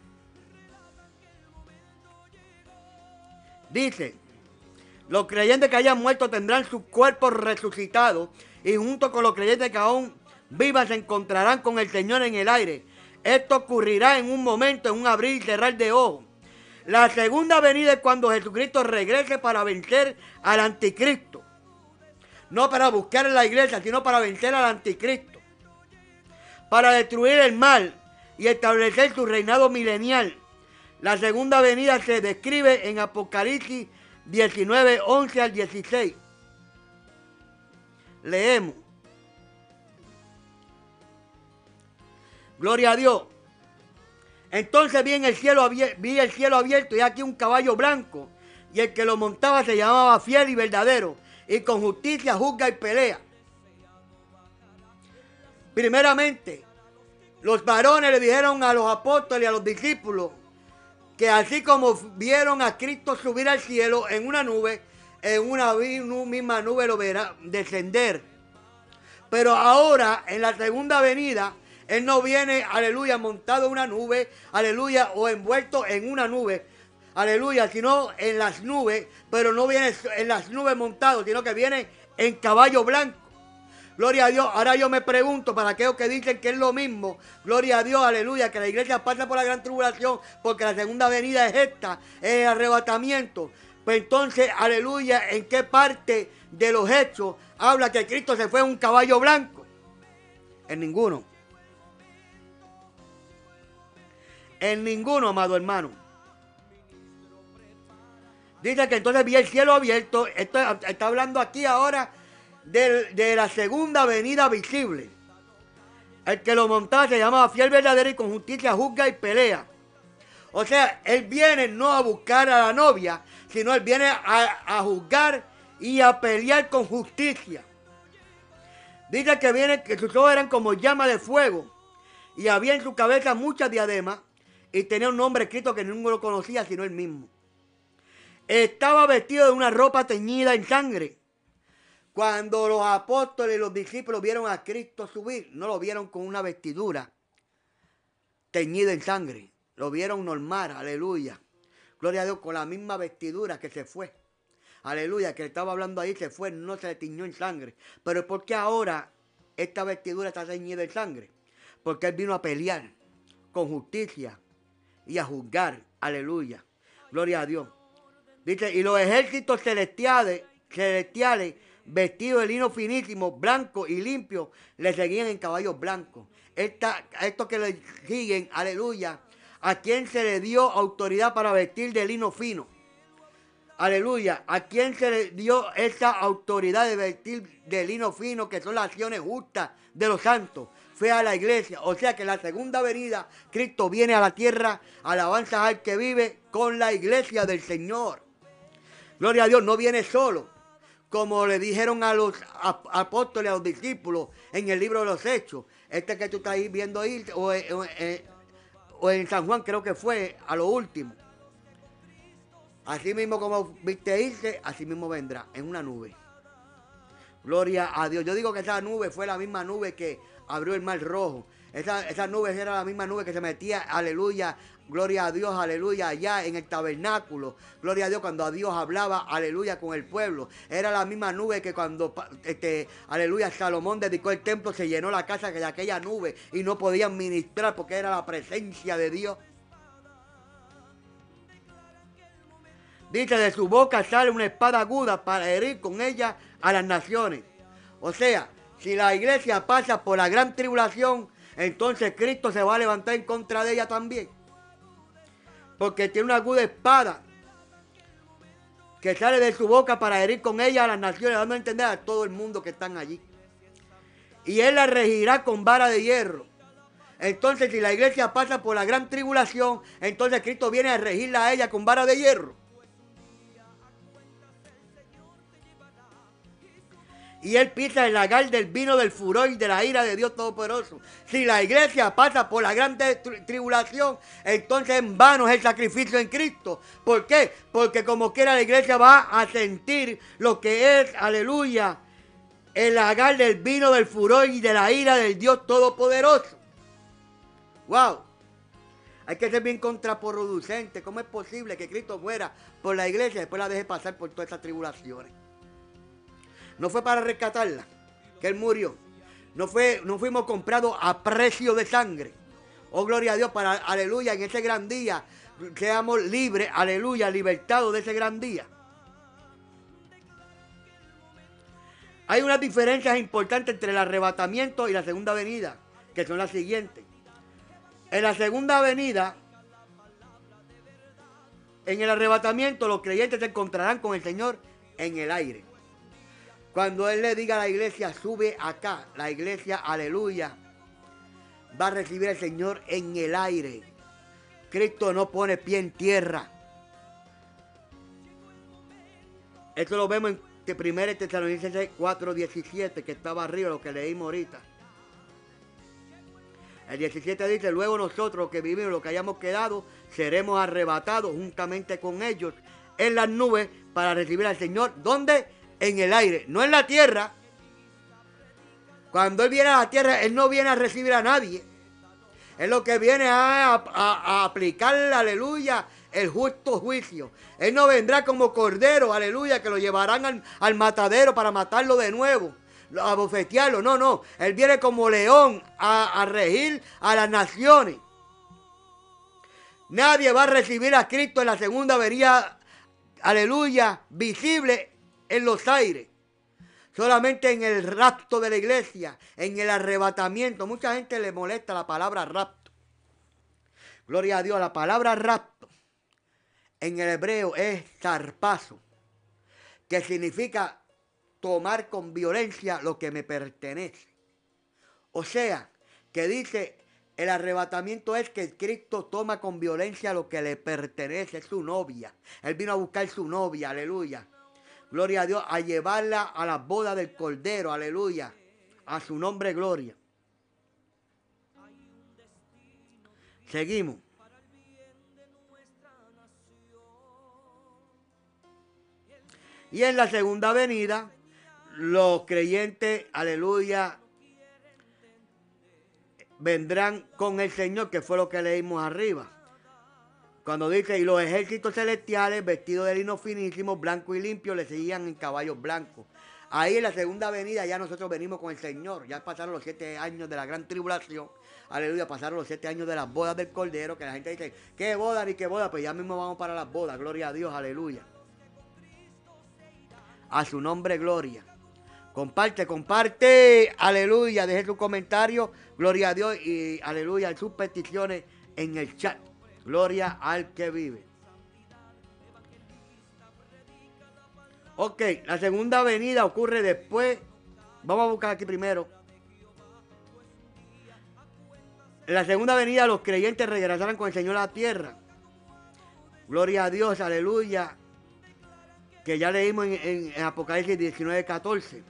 Dice, los creyentes que hayan muerto tendrán su cuerpo resucitado y junto con los creyentes que aún vivas se encontrarán con el Señor en el aire. Esto ocurrirá en un momento, en un abrir y cerrar de ojos. La segunda venida es cuando Jesucristo regrese para vencer al anticristo. No para buscar en la iglesia, sino para vencer al anticristo. Para destruir el mal y establecer su reinado milenial. La segunda venida se describe en Apocalipsis 19, 11 al 16 leemos. Gloria a Dios. Entonces vi, el cielo vi el cielo abierto y aquí un caballo blanco. Y el que lo montaba se llamaba fiel y verdadero. Y con justicia juzga y pelea. Primeramente, los varones le dijeron a los apóstoles y a los discípulos que así como vieron a Cristo subir al cielo en una nube, en una misma nube lo verá descender. Pero ahora, en la segunda venida, Él no viene, aleluya, montado en una nube, aleluya, o envuelto en una nube, aleluya, sino en las nubes, pero no viene en las nubes montado, sino que viene en caballo blanco. Gloria a Dios. Ahora yo me pregunto para aquellos que dicen que es lo mismo. Gloria a Dios, aleluya, que la iglesia pasa por la gran tribulación porque la segunda venida es esta, es el arrebatamiento. Pues entonces, aleluya, ¿en qué parte de los hechos habla que Cristo se fue en un caballo blanco? En ninguno. En ninguno, amado hermano. Dice que entonces vi el cielo abierto. Esto está hablando aquí ahora de, de, la segunda venida visible. El que lo montaba se llamaba fiel verdadero y con justicia juzga y pelea. O sea, él viene no a buscar a la novia, sino él viene a, juzgar y a pelear con justicia. Dice que viene que sus ojos eran como llama de fuego y había en su cabeza muchas diademas y tenía un nombre escrito que ninguno lo conocía sino él mismo. Estaba vestido de una ropa teñida en sangre. Cuando los apóstoles y los discípulos vieron a Cristo subir, no lo vieron con una vestidura teñida en sangre. Lo vieron normal, aleluya. Gloria a Dios, con la misma vestidura que se fue. Aleluya, que estaba hablando ahí se fue, no se le tiñó en sangre. Pero ¿por qué ahora esta vestidura está teñida en sangre? Porque Él vino a pelear con justicia y a juzgar. Aleluya. Gloria a Dios. Dice, y los ejércitos celestiales, celestiales vestidos de lino finísimo, blanco y limpio, le seguían en caballos blancos. Esta, estos que le siguen, aleluya, a quien se le dio autoridad para vestir de lino fino. aleluya, ¿a quién se le dio esa autoridad de vestir de lino fino, que son las acciones justas de los santos? Fue a la iglesia. O sea que la segunda venida, Cristo viene a la tierra, alabanza al que vive con la iglesia del Señor. Gloria a Dios, no viene solo. Como le dijeron a los apóstoles, a los discípulos en el libro de los Hechos. Este que tú estás viendo ahí, o en San Juan creo que fue a lo último. Así mismo como viste irse, así mismo vendrá en una nube. Gloria a Dios. Yo digo que esa nube fue la misma nube que abrió el mar rojo. Esa, esa nube era la misma nube que se metía, aleluya, gloria a Dios, aleluya, allá en el tabernáculo. Gloria a Dios cuando a Dios hablaba, aleluya, con el pueblo. Era la misma nube que cuando, este, aleluya, Salomón dedicó el templo, se llenó la casa de aquella nube y no podían ministrar porque era la presencia de Dios. Dice, de su boca sale una espada aguda para herir con ella a las naciones. O sea, si la iglesia pasa por la gran tribulación, entonces Cristo se va a levantar en contra de ella también. Porque tiene una aguda espada que sale de su boca para herir con ella a las naciones, dando a entender a todo el mundo que están allí. Y él la regirá con vara de hierro. Entonces, si la iglesia pasa por la gran tribulación, entonces Cristo viene a regirla a ella con vara de hierro. Y él pisa el lagar del vino del furor y de la ira de Dios Todopoderoso. Si la iglesia pasa por la gran tribulación, entonces en vano es el sacrificio en Cristo. ¿Por qué? Porque como quiera la iglesia va a sentir lo que es, aleluya, el lagar del vino del furor y de la ira del Dios Todopoderoso. ¡Wow! Hay que ser bien contraproducente. ¿Cómo es posible que Cristo muera por la iglesia y después la deje pasar por todas estas tribulaciones? No fue para rescatarla, que Él murió. No, fue, no fuimos comprados a precio de sangre. Oh, gloria a Dios, para, aleluya, en ese gran día seamos libres, aleluya, libertados de ese gran día. Hay unas diferencias importantes entre el arrebatamiento y la segunda venida, que son las siguientes. En la segunda venida, en el arrebatamiento, los creyentes se encontrarán con el Señor en el aire. Cuando Él le diga a la iglesia, sube acá, la iglesia, aleluya, va a recibir al Señor en el aire. Cristo no pone pie en tierra. Esto lo vemos en 1 Tesalonicenses 4:17, que estaba arriba, lo que leímos ahorita. El 17 dice, luego nosotros que vivimos, los que hayamos quedado, seremos arrebatados juntamente con ellos en las nubes para recibir al Señor. ¿Dónde? En el aire, no en la tierra. Cuando Él viene a la tierra, Él no viene a recibir a nadie. Él lo que viene a, a, aplicar, aleluya, el justo juicio. Él no vendrá como cordero, aleluya, que lo llevarán al, matadero para matarlo de nuevo, a bofetearlo. No, no. Él viene como león a, regir a las naciones. Nadie va a recibir a Cristo en la segunda venida, aleluya, visible en los aires. Solamente en el rapto de la iglesia, en el arrebatamiento. Mucha gente le molesta la palabra rapto. Gloria a Dios, la palabra rapto en el hebreo es zarpazo, que significa tomar con violencia lo que me pertenece. O sea, que dice, el arrebatamiento es que Cristo toma con violencia lo que le pertenece, su novia. Él vino a buscar su novia, aleluya gloria a Dios, a llevarla a la boda del Cordero, aleluya, a su nombre, gloria. Seguimos. Y en la segunda venida, los creyentes, aleluya, vendrán con el Señor, que fue lo que leímos arriba. Cuando dice, y los ejércitos celestiales vestidos de lino finísimo, blanco y limpio, le seguían en caballos blancos. Ahí en la segunda venida ya nosotros venimos con el Señor. Ya pasaron los siete años de la gran tribulación. Aleluya, pasaron los siete años de las bodas del Cordero. Que la gente dice, ¿qué boda ni qué boda? Pues ya mismo vamos para las bodas. Gloria a Dios, aleluya. A su nombre, gloria. Comparte, comparte. Aleluya. Deje su comentario. Gloria a Dios y aleluya. Sus peticiones en el chat. Gloria al que vive. Ok, la segunda venida ocurre después. Vamos a buscar aquí primero. En la segunda venida los creyentes regresarán con el Señor a la tierra. Gloria a Dios, aleluya. Que ya leímos en, en Apocalipsis 19, 14.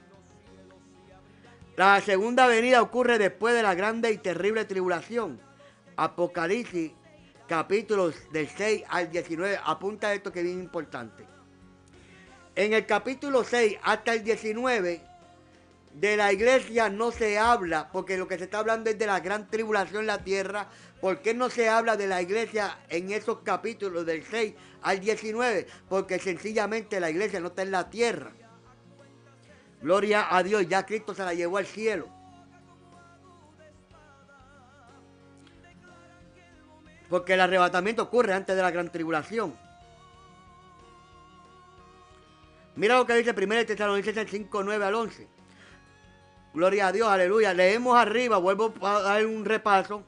La segunda venida ocurre después de la grande y terrible tribulación. Apocalipsis capítulos del 6 al 19. Apunta esto que es bien importante. En el capítulo 6 hasta el 19 de la iglesia no se habla, porque lo que se está hablando es de la gran tribulación en la tierra. ¿Por qué no se habla de la iglesia en esos capítulos del 6 al 19? Porque sencillamente la iglesia no está en la tierra. Gloria a Dios, ya Cristo se la llevó al cielo. Porque el arrebatamiento ocurre antes de la gran tribulación. Mira lo que dice 1 Tesalonicenses 5, 9 al 11. Gloria a Dios, aleluya. Leemos arriba, vuelvo a dar un repaso,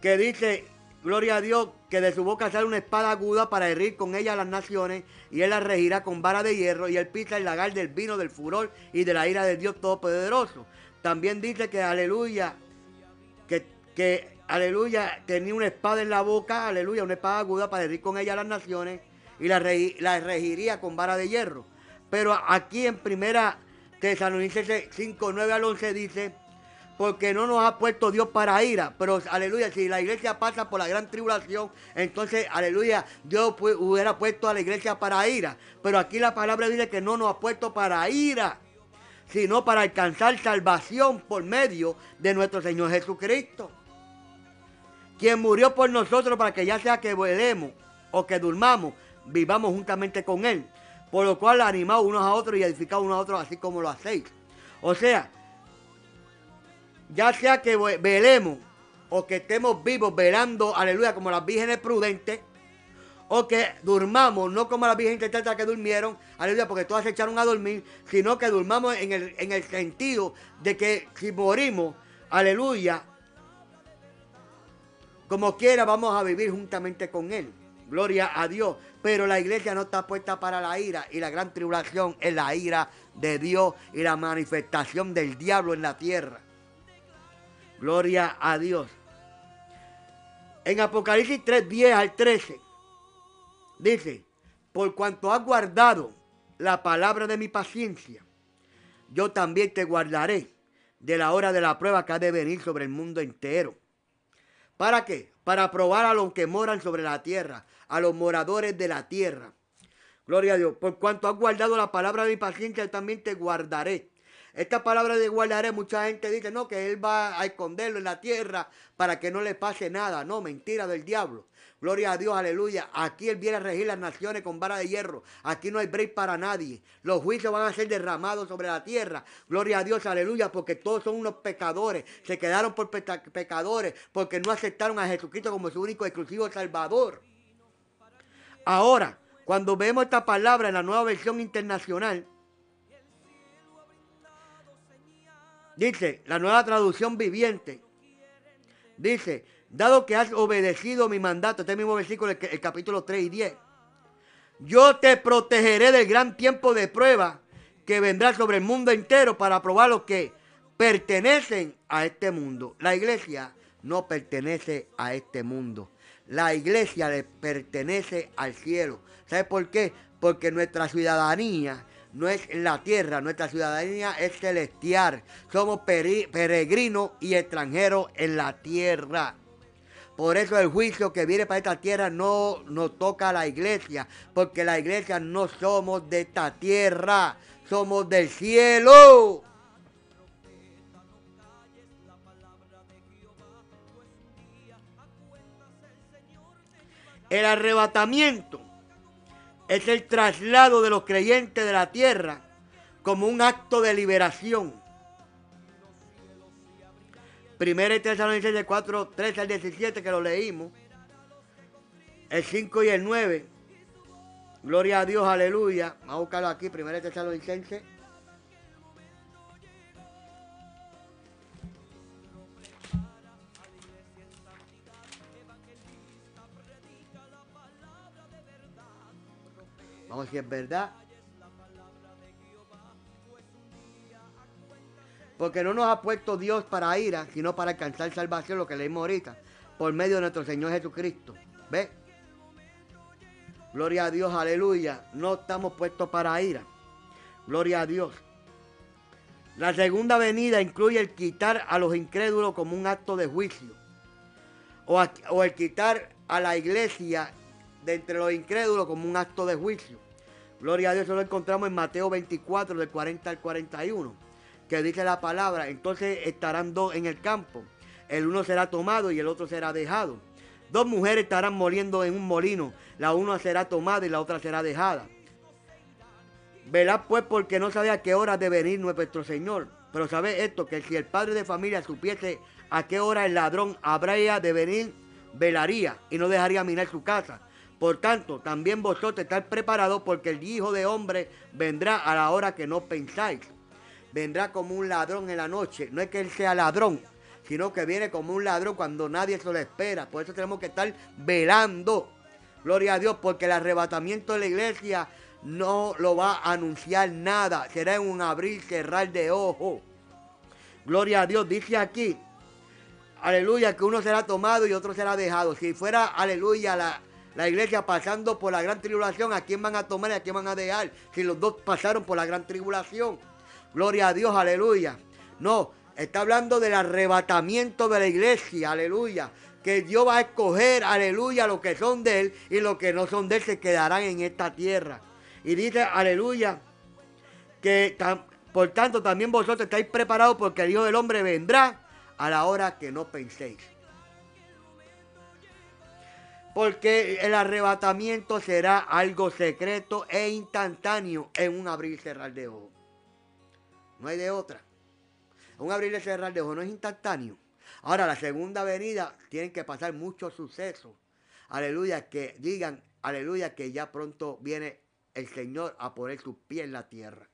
que dice, gloria a Dios, que de su boca sale una espada aguda para herir con ella a las naciones, y él la regirá con vara de hierro, y él pisa el lagar del vino, del furor y de la ira de Dios Todopoderoso. También dice que, aleluya, que, que aleluya, tenía una espada en la boca, aleluya, una espada aguda para herir con ella a las naciones y la, regiría con vara de hierro. Pero aquí en primera Tesalonicenses 5, 9 al 11 dice, porque no nos ha puesto Dios para ira, pero aleluya, si la iglesia pasa por la gran tribulación, entonces aleluya, Dios hubiera puesto a la iglesia para ira, pero aquí la palabra dice que no nos ha puesto para ira, sino para alcanzar salvación por medio de nuestro Señor Jesucristo quien murió por nosotros para que ya sea que velemos o que durmamos, vivamos juntamente con Él. Por lo cual animamos unos a otros y edificamos unos a otros así como lo hacéis. O sea, ya sea que velemos o que estemos vivos velando, aleluya, como las vírgenes prudentes, o que durmamos, no como las vírgenes que durmieron, aleluya, porque todas se echaron a dormir, sino que durmamos en el sentido de que si morimos, aleluya, como quiera vamos a vivir juntamente con Él. Gloria a Dios. Pero la iglesia no está puesta para la ira. Y la gran tribulación es la ira de Dios y la manifestación del diablo en la tierra. Gloria a Dios. En Apocalipsis 3, 10 al 13. Dice, por cuanto has guardado la palabra de mi paciencia, yo también te guardaré de la hora de la prueba que ha de venir sobre el mundo entero ¿Para qué? Para probar a los que moran sobre la tierra, a los moradores de la tierra. Gloria a Dios. Por cuanto has guardado la palabra de mi paciencia, también te guardaré. Esta palabra de guardaré, mucha gente dice, no, que él va a esconderlo en la tierra para que no le pase nada. No, mentira del diablo. Gloria a Dios, aleluya. Aquí Él viene a regir las naciones con vara de hierro. Aquí no hay break para nadie. Los juicios van a ser derramados sobre la tierra. Gloria a Dios, aleluya, porque todos son unos pecadores. Se quedaron por pecadores porque no aceptaron a Jesucristo como su único exclusivo Salvador. Ahora, cuando vemos esta palabra en la nueva versión internacional, dice, la nueva traducción viviente, dice, dado que has obedecido mi mandato, este mismo versículo, el, el capítulo 3 y 10, yo te protegeré del gran tiempo de prueba que vendrá sobre el mundo entero para probar los que pertenecen a este mundo. La iglesia no pertenece a este mundo. La iglesia le pertenece al cielo. ¿Sabe por qué? Porque nuestra ciudadanía no es la tierra, nuestra ciudadanía es celestial. Somos peregrinos y extranjeros en la tierra. Por eso el juicio que viene para esta tierra no nos toca a la iglesia, porque la iglesia no somos de esta tierra, somos del cielo. El arrebatamiento es el traslado de los creyentes de la tierra como un acto de liberación. Primera y de 4, 13 al 17 que lo leímos. El 5 y el 9. Gloria a Dios, aleluya. Vamos a buscarlo aquí, primera Tesalonicenses. Vamos a ver si es verdad. Porque no nos ha puesto Dios para ira, sino para alcanzar salvación, lo que leímos ahorita, por medio de nuestro Señor Jesucristo. ¿Ve? Gloria a Dios, aleluya. No estamos puestos para ira. Gloria a Dios. La segunda venida incluye el quitar a los incrédulos como un acto de juicio. O, el quitar a la iglesia de entre los incrédulos como un acto de juicio. Gloria a Dios, eso lo encontramos en Mateo 24, del 40 al 41, que dice la palabra, entonces estarán dos en el campo, el uno será tomado y el otro será dejado. Dos mujeres estarán moliendo en un molino, la una será tomada y la otra será dejada. Velad pues porque no sabe a qué hora de venir nuestro Señor. Pero sabe esto, que si el padre de familia supiese a qué hora el ladrón habría de venir, velaría y no dejaría mirar su casa. Por tanto, también vosotros estáis preparados porque el Hijo de Hombre vendrá a la hora que no pensáis. Vendrá como un ladrón en la noche. No es que él sea ladrón, sino que viene como un ladrón cuando nadie se lo espera. Por eso tenemos que estar velando. Gloria a Dios, porque el arrebatamiento de la iglesia no lo va a anunciar nada. Será en un abrir cerrar de ojo. Gloria a Dios. Dice aquí, aleluya, que uno será tomado y otro será dejado. Si fuera, aleluya, la, la iglesia pasando por la gran tribulación, ¿a quién van a tomar y a quién van a dejar? Si los dos pasaron por la gran tribulación. Gloria a Dios, aleluya. No, está hablando del arrebatamiento de la iglesia, aleluya. Que Dios va a escoger, aleluya, lo que son de Él y los que no son de Él se quedarán en esta tierra. Y dice, aleluya, que por tanto también vosotros estáis preparados porque el Hijo del Hombre vendrá a la hora que no penséis. Porque el arrebatamiento será algo secreto e instantáneo en un abrir y cerrar de ojos. No hay de otra. Un abrir y cerrar de ojos no es instantáneo. Ahora, la segunda venida tienen que pasar muchos sucesos. Aleluya, que digan, aleluya, que ya pronto viene el Señor a poner sus pies en la tierra.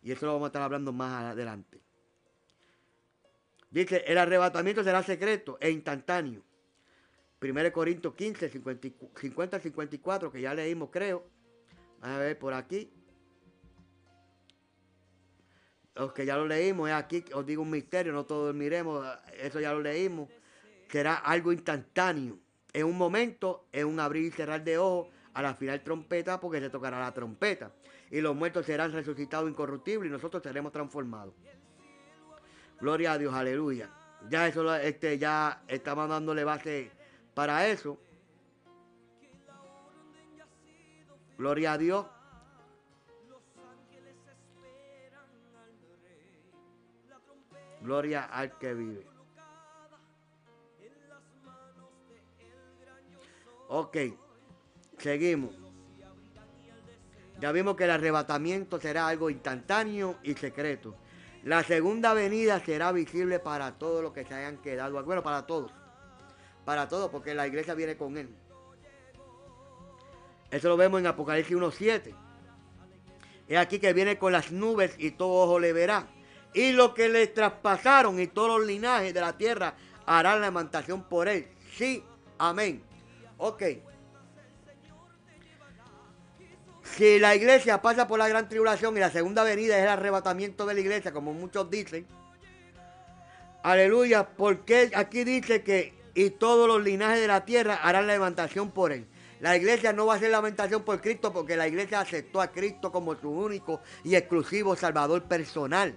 Y eso lo vamos a estar hablando más adelante. Dice, el arrebatamiento será secreto e instantáneo. 1 Corintios 15, 50, 54, que ya leímos, creo. A ver por aquí. Los que ya lo leímos, es aquí, os digo un misterio, no todos miremos, eso ya lo leímos. Será algo instantáneo. En un momento, en un abrir y cerrar de ojos, a la final trompeta, porque se tocará la trompeta. Y los muertos serán resucitados incorruptibles y nosotros seremos transformados. Gloria a Dios, aleluya. Ya eso este, ya estamos dándole base para eso. Gloria a Dios. Gloria al que vive. Ok, seguimos. Ya vimos que el arrebatamiento será algo instantáneo y secreto. La segunda venida será visible para todos los que se hayan quedado. Bueno, para todos. Para todos, porque la iglesia viene con él. Eso lo vemos en Apocalipsis 1.7. Es aquí que viene con las nubes y todo ojo le verá. Y lo que le traspasaron y todos los linajes de la tierra harán la levantación por él. Sí, amén. Ok. Si la iglesia pasa por la gran tribulación y la segunda venida es el arrebatamiento de la iglesia, como muchos dicen, aleluya, porque aquí dice que y todos los linajes de la tierra harán la levantación por él. La iglesia no va a hacer lamentación por Cristo porque la iglesia aceptó a Cristo como su único y exclusivo Salvador personal.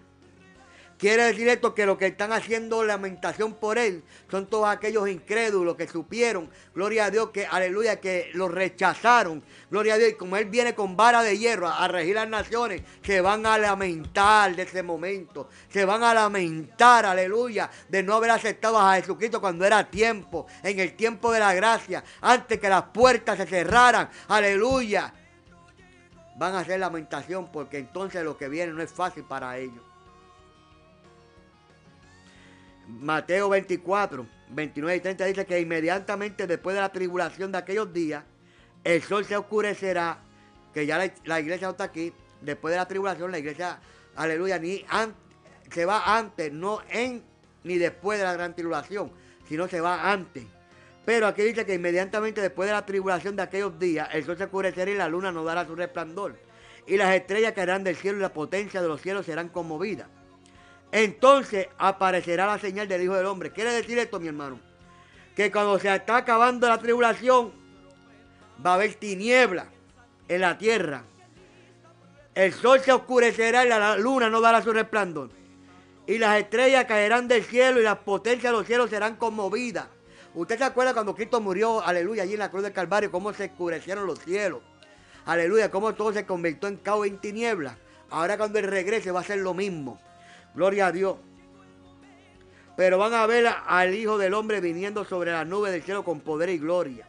Quiere decir esto que lo que están haciendo lamentación por él son todos aquellos incrédulos que supieron, gloria a Dios, que aleluya, que lo rechazaron. Gloria a Dios, y como él viene con vara de hierro a, regir las naciones, se van a lamentar de ese momento. Se van a lamentar, aleluya, de no haber aceptado a Jesucristo cuando era tiempo, en el tiempo de la gracia, antes que las puertas se cerraran. Aleluya. Van a hacer lamentación porque entonces lo que viene no es fácil para ellos. Mateo 24, 29 y 30 dice que inmediatamente después de la tribulación de aquellos días, el sol se oscurecerá, que ya la, iglesia no está aquí, después de la tribulación, la iglesia, aleluya, ni se va antes, no en ni después de la gran tribulación, sino se va antes. Pero aquí dice que inmediatamente después de la tribulación de aquellos días, el sol se oscurecerá y la luna no dará su resplandor. Y las estrellas caerán del cielo y la potencia de los cielos serán conmovidas. Entonces aparecerá la señal del Hijo del Hombre. Quiere decir esto, mi hermano, que cuando se está acabando la tribulación, va a haber tiniebla en la tierra. El sol se oscurecerá y la luna no dará su resplandor. Y las estrellas caerán del cielo y las potencias de los cielos serán conmovidas. Usted se acuerda cuando Cristo murió, aleluya, allí en la cruz del Calvario, cómo se oscurecieron los cielos. Aleluya, cómo todo se convirtió en caos y en tinieblas. Ahora cuando Él regrese va a ser lo mismo. Gloria a Dios. Pero van a ver al Hijo del Hombre viniendo sobre las nubes del cielo con poder y gloria.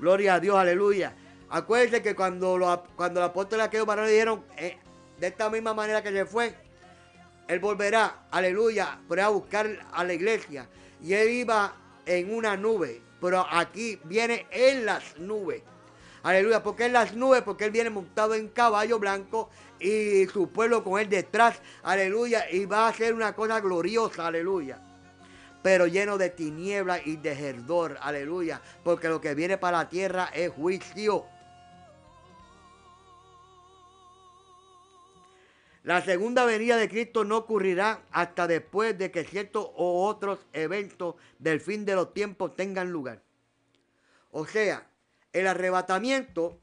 Gloria a Dios, aleluya. Acuérdense que cuando, lo, cuando el apóstol aquellos varones dijeron, eh, de esta misma manera que se fue, Él volverá, aleluya, para a buscar a la iglesia. Y Él iba en una nube, pero aquí viene en las nubes. Aleluya, porque en las nubes, porque Él viene montado en caballo blanco y su pueblo con Él detrás. Aleluya, y va a ser una cosa gloriosa, aleluya. Pero lleno de tinieblas y de herdor, aleluya. Porque lo que viene para la tierra es juicio. La segunda venida de Cristo no ocurrirá hasta después de que ciertos o otros eventos del fin de los tiempos tengan lugar. O sea, el arrebatamiento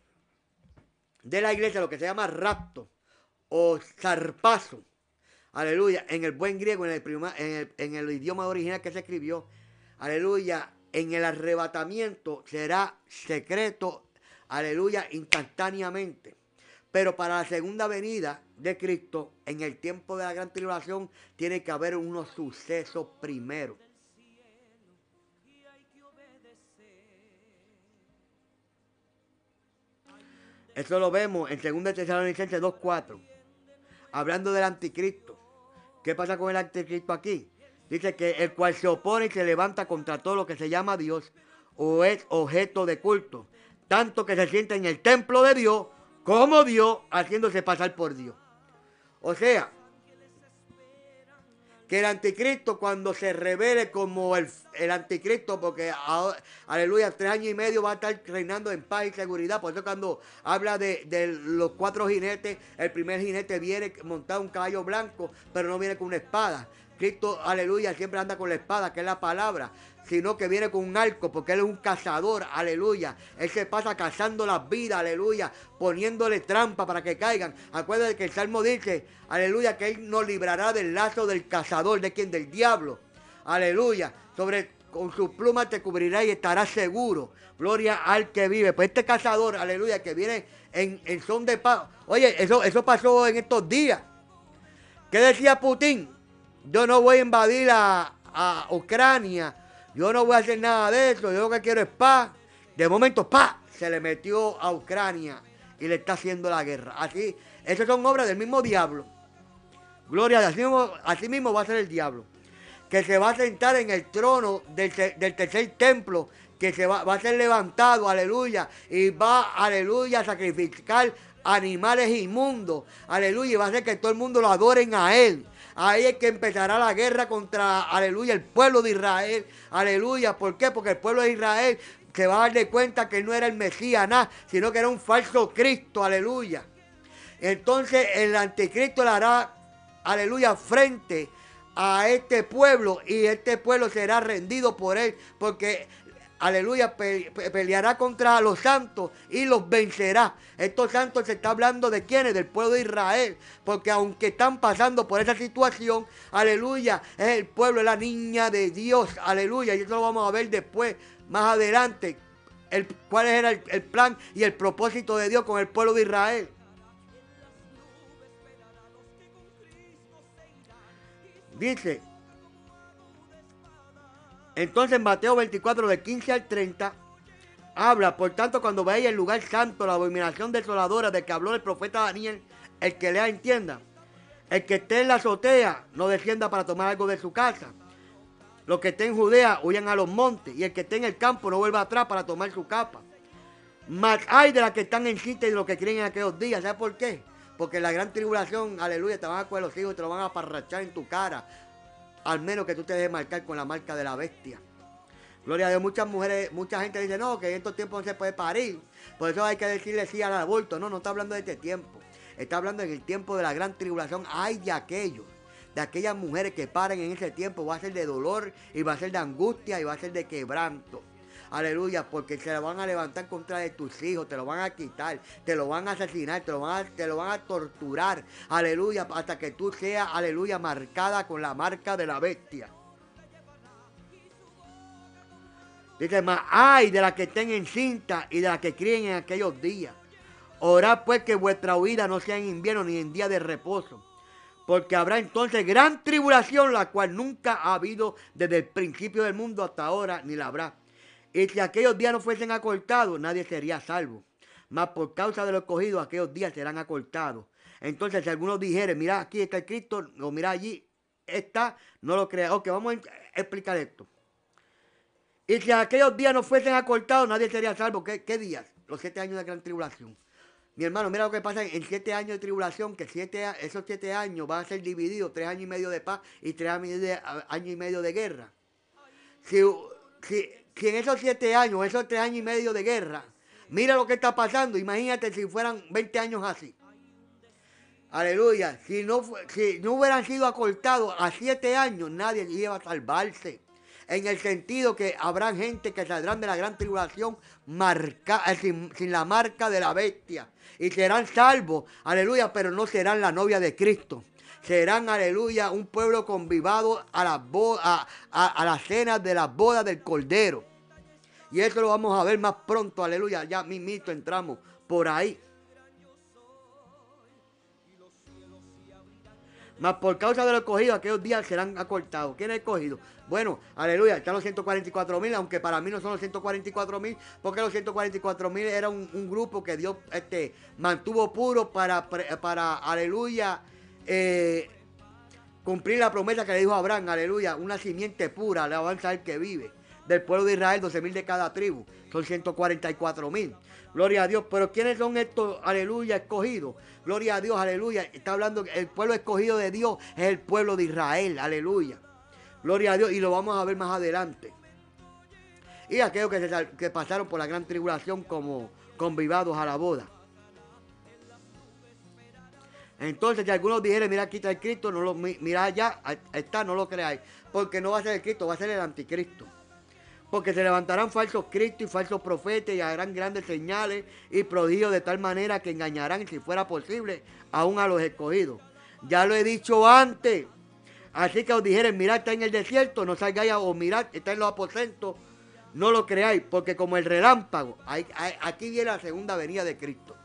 de la iglesia, lo que se llama rapto o zarpazo, aleluya, en el buen griego, en el, en el idioma original que se escribió, aleluya, en el arrebatamiento será secreto, aleluya, instantáneamente. Pero para la segunda venida de Cristo, en el tiempo de la gran tribulación, tiene que haber unos sucesos primero. Eso lo vemos en 2 Tesalonicenses 2.4. Hablando del anticristo. ¿Qué pasa con el anticristo aquí? Dice que el cual se opone y se levanta contra todo lo que se llama Dios o es objeto de culto. Tanto que se siente en el templo de Dios como Dios haciéndose pasar por Dios. O sea, que el anticristo cuando se revele como el, anticristo, porque aleluya, tres años y medio va a estar reinando en paz y seguridad. Por eso cuando habla de, de, los cuatro jinetes, el primer jinete viene montado un caballo blanco, pero no viene con una espada. Cristo, aleluya, siempre anda con la espada, que es la palabra sino que viene con un arco, porque Él es un cazador, aleluya. Él se pasa cazando las vidas, aleluya, poniéndole trampa para que caigan. Acuérdate que el Salmo dice, aleluya, que Él nos librará del lazo del cazador, de quien, del diablo, aleluya. Sobre con sus plumas te cubrirá y estarás seguro. Gloria al que vive. Pues este cazador, aleluya, que viene en, son de paz. Oye, eso, eso pasó en estos días. ¿Qué decía Putin? Yo no voy a invadir a, a Ucrania yo no voy a hacer nada de eso, yo lo que quiero es paz. De momento, paz, se le metió a Ucrania y le está haciendo la guerra. Así, esas son obras del mismo diablo. Gloria, así mismo, así mismo va a ser el diablo. Que se va a sentar en el trono del, tercer templo, que se va, va a ser levantado, aleluya, y va, aleluya, a sacrificar animales inmundos, aleluya, y va a hacer que todo el mundo lo adoren a él. Ahí es que empezará la guerra contra, aleluya, el pueblo de Israel. Aleluya. ¿Por qué? Porque el pueblo de Israel se va a dar de cuenta que no era el Mesías, nada, sino que era un falso Cristo. Aleluya. Entonces el anticristo le hará, aleluya, frente a este pueblo y este pueblo será rendido por él porque aleluya, peleará contra los santos y los vencerá. Estos santos se está hablando de quiénes, del pueblo de Israel, porque aunque están pasando por esa situación, aleluya, es el pueblo, es la niña de Dios, aleluya, y eso lo vamos a ver después, más adelante, el, cuál era el plan y el propósito de Dios con el pueblo de Israel. Dice, entonces Mateo 24, de 15 al 30, habla, por tanto, cuando veáis el lugar santo, la abominación desoladora de que habló el profeta Daniel, el que lea entienda. El que esté en la azotea no descienda para tomar algo de su casa. Los que estén en Judea huyan a los montes. Y el que esté en el campo no vuelva atrás para tomar su capa. Mas hay de las que están en sitio y de los que creen en aquellos días. ¿Sabes por qué? Porque la gran tribulación, aleluya, te van a coger los hijos y te lo van a parrachar en tu cara al menos que tú te dejes marcar con la marca de la bestia. Gloria a Dios, muchas mujeres, mucha gente dice, no, que en estos tiempos no se puede parir. Por eso hay que decirle sí al aborto. No, no está hablando de este tiempo. Está hablando en el tiempo de la gran tribulación. Hay de aquellos de aquellas mujeres que paren en ese tiempo va a ser de dolor y va a ser de angustia y va a ser de quebranto. Aleluya, porque se lo van a levantar contra de tus hijos, te lo van a quitar, te lo van a asesinar, te lo van a, te lo van a torturar. Aleluya, hasta que tú seas, aleluya, marcada con la marca de la bestia. Dice más, ay de las que estén encinta y de las que críen en aquellos días. Orad pues que vuestra huida no sea en invierno ni en día de reposo. Porque habrá entonces gran tribulación, la cual nunca ha habido desde el principio del mundo hasta ahora, ni la habrá. Y si aquellos días no fuesen acortados, nadie sería salvo. Mas por causa de los escogidos, aquellos días serán acortados. Entonces, si algunos dijeren, mira, aquí está el Cristo, o mira allí está, no lo crea. Ok, vamos a explicar esto. Y si aquellos días no fuesen acortados, nadie sería salvo. ¿Qué, días? Los siete años de gran tribulación. Mi hermano, mira lo que pasa en siete años de tribulación, que siete, esos siete años van a ser divididos, tres años y medio de paz y tres años y medio de guerra. Si, en esos siete años, esos tres años y medio de guerra, mira lo que está pasando, imagínate si fueran 20 años así. Aleluya, si no, si no hubieran sido acortados a siete años, nadie iba a salvarse. En el sentido que habrá gente que saldrán de la gran tribulación eh, sin, la marca de la bestia. Y serán salvos, aleluya, pero no serán la novia de Cristo serán, aleluya, un pueblo convivado a las, a, a, las cenas de las bodas del Cordero. Y eso lo vamos a ver más pronto, aleluya, ya mismito entramos por ahí. Mas por causa de lo escogido, aquellos días serán acortados. ¿Quién es escogido? Bueno, aleluya, están los 144 mil, aunque para mí no son los 144 mil, porque los 144 mil era un, grupo que Dios este, mantuvo puro para, para aleluya, eh, cumplir la promesa que le dijo Abraham, aleluya, una simiente pura, le avanza el que vive. Del pueblo de Israel, 12 mil de cada tribu, son 144 mil. Gloria a Dios. Pero ¿quiénes son estos, aleluya, escogidos? Gloria a Dios, aleluya. Está hablando, el pueblo escogido de Dios es el pueblo de Israel, aleluya. Gloria a Dios. Y lo vamos a ver más adelante. Y aquellos que, que pasaron por la gran tribulación como convivados a la boda. Entonces, si algunos dijeron, mira, aquí está el Cristo, no lo, mira allá, está, no lo creáis. Porque no va a ser el Cristo, va a ser el anticristo porque se levantarán falsos cristos y falsos profetas y harán grandes señales y prodigios de tal manera que engañarán, si fuera posible, aún a los escogidos. Ya lo he dicho antes. Así que os dijeron, mirad, está en el desierto, no salgáis o mirad, está en los aposentos, no lo creáis, porque como el relámpago, aquí viene la segunda venida de Cristo.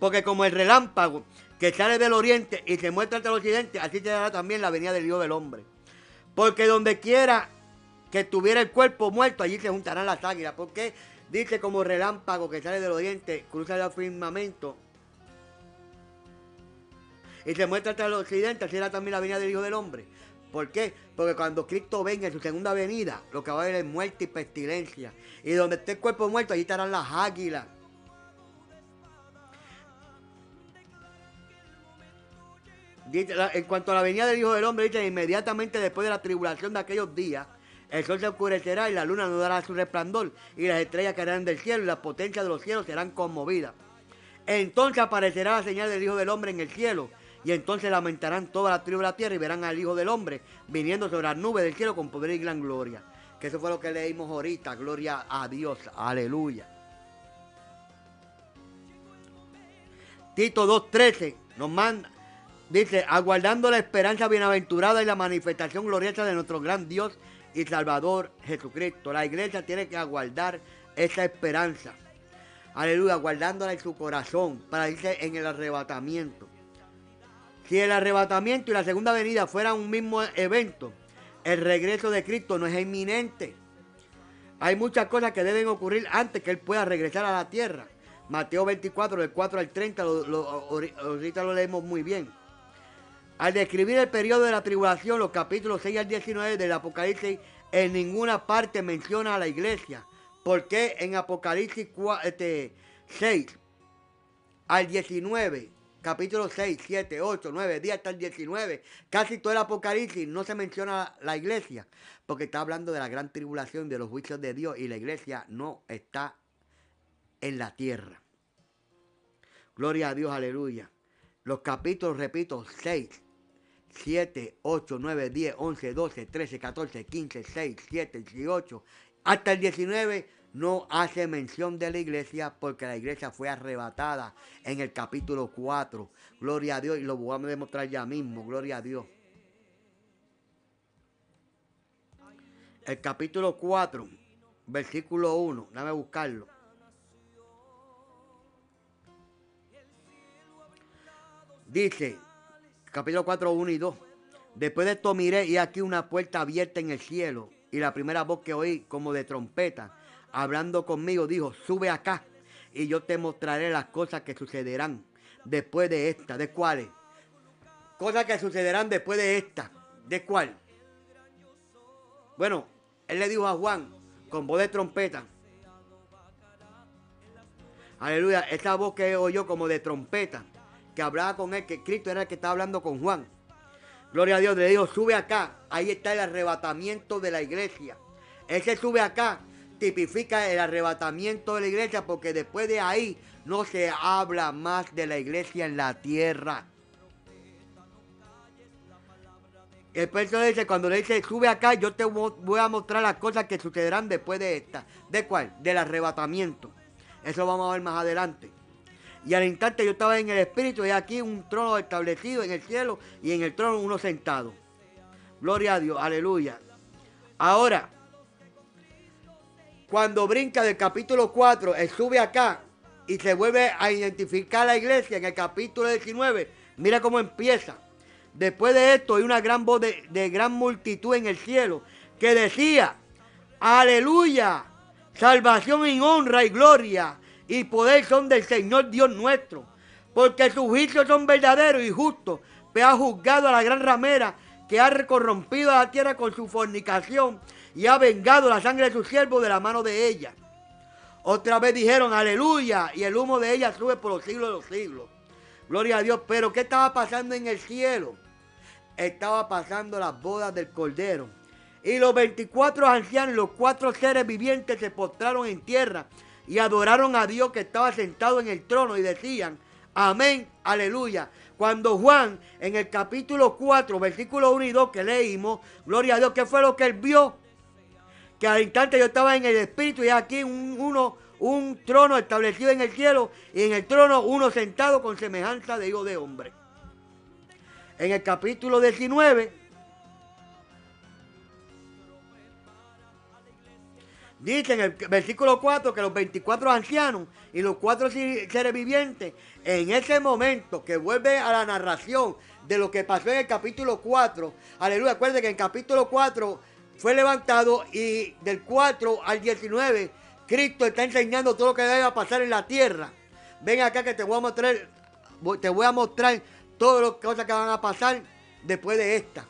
Porque como el relámpago que sale del oriente y se muestra hasta el occidente, así dará también la venida del Dios del hombre. Porque donde quiera que tuviera el cuerpo muerto, allí se juntarán las águilas. Porque dice como relámpago que sale del oriente, cruza el firmamento y se muestra hasta el occidente, así será también la venida del Hijo del Hombre. ¿Por qué? Porque cuando Cristo venga en su segunda venida, lo que va a haber es muerte y pestilencia. Y donde esté el cuerpo muerto, allí estarán las águilas. En cuanto a la venida del Hijo del Hombre, dice, inmediatamente después de la tribulación de aquellos días, el sol se oscurecerá y la luna no dará su resplandor, y las estrellas caerán del cielo y las potencias de los cielos serán conmovidas. Entonces aparecerá la señal del Hijo del Hombre en el cielo, y entonces lamentarán toda la tribu de la tierra y verán al Hijo del Hombre viniendo sobre las nubes del cielo con poder y gran gloria. Que eso fue lo que leímos ahorita, gloria a Dios, aleluya. Tito 2.13 nos manda, Dice, aguardando la esperanza bienaventurada y la manifestación gloriosa de nuestro gran Dios y Salvador Jesucristo. La iglesia tiene que aguardar esa esperanza. Aleluya, guardándola en su corazón para irse en el arrebatamiento. Si el arrebatamiento y la segunda venida fueran un mismo evento, el regreso de Cristo no es inminente. Hay muchas cosas que deben ocurrir antes que Él pueda regresar a la tierra. Mateo 24, del 4 al 30, ahorita lo leemos muy bien. Al describir el periodo de la tribulación, los capítulos 6 al 19 del Apocalipsis en ninguna parte menciona a la iglesia. Porque en Apocalipsis 6 este, al 19 capítulo 6, 7, 8, 9, 10 hasta el 19, casi todo el Apocalipsis no se menciona la iglesia, porque está hablando de la gran tribulación, de los juicios de Dios, y la iglesia no está en la tierra. Gloria a Dios, aleluya. Los capítulos, repito, 6, 7, 8, 9, 10, 11, 12, 13, 14, 15, 6, 7, 18, hasta el 19 no hace mención de la iglesia porque la iglesia fue arrebatada en el capítulo 4. Gloria a Dios y lo vamos a demostrar ya mismo. Gloria a Dios. El capítulo 4, versículo 1. Dame buscarlo. Dice, capítulo 4, 1 y 2. Después de esto miré y aquí una puerta abierta en el cielo y la primera voz que oí como de trompeta hablando conmigo dijo, sube acá y yo te mostraré las cosas que sucederán después de esta. ¿De cuáles? Cosas que sucederán después de esta. ¿De cuál? Bueno, él le dijo a Juan con voz de trompeta. Aleluya, esa voz que oyó como de trompeta que hablaba con él, que Cristo era el que estaba hablando con Juan. Gloria a Dios, le dijo, sube acá. Ahí está el arrebatamiento de la iglesia. Ese sube acá tipifica el arrebatamiento de la iglesia porque después de ahí no se habla más de la iglesia en la tierra. El pueblo dice, cuando le dice, sube acá, yo te voy a mostrar las cosas que sucederán después de esta. ¿De cuál? Del arrebatamiento. Eso vamos a ver más adelante. Y al instante yo estaba en el Espíritu y aquí un trono establecido en el cielo y en el trono uno sentado. Gloria a Dios, aleluya. Ahora, cuando brinca del capítulo 4, él sube acá y se vuelve a identificar la iglesia en el capítulo 19, mira cómo empieza. Después de esto hay una gran voz de, de gran multitud en el cielo que decía, aleluya, salvación y honra y gloria y poder son del Señor Dios nuestro, porque sus juicios son verdaderos y justos, que ha juzgado a la gran ramera que ha corrompido a la tierra con su fornicación y ha vengado la sangre de su siervo de la mano de ella. Otra vez dijeron, aleluya, y el humo de ella sube por los siglos de los siglos. Gloria a Dios, pero ¿qué estaba pasando en el cielo? Estaba pasando las bodas del Cordero. Y los 24 ancianos, los cuatro seres vivientes se postraron en tierra y adoraron a Dios que estaba sentado en el trono y decían, amén, aleluya. Cuando Juan en el capítulo 4, versículo 1 y 2 que leímos, gloria a Dios, ¿qué fue lo que él vio? Que al instante yo estaba en el espíritu y aquí un, uno, un trono establecido en el cielo y en el trono uno sentado con semejanza de hijo de hombre. En el capítulo 19, Dice en el versículo 4 que los 24 ancianos y los cuatro seres vivientes, en ese momento que vuelve a la narración de lo que pasó en el capítulo 4, aleluya, acuérdense que en el capítulo 4 fue levantado y del 4 al 19, Cristo está enseñando todo lo que debe pasar en la tierra. Ven acá que te voy a mostrar, te voy a mostrar todas las cosas que van a pasar después de esta.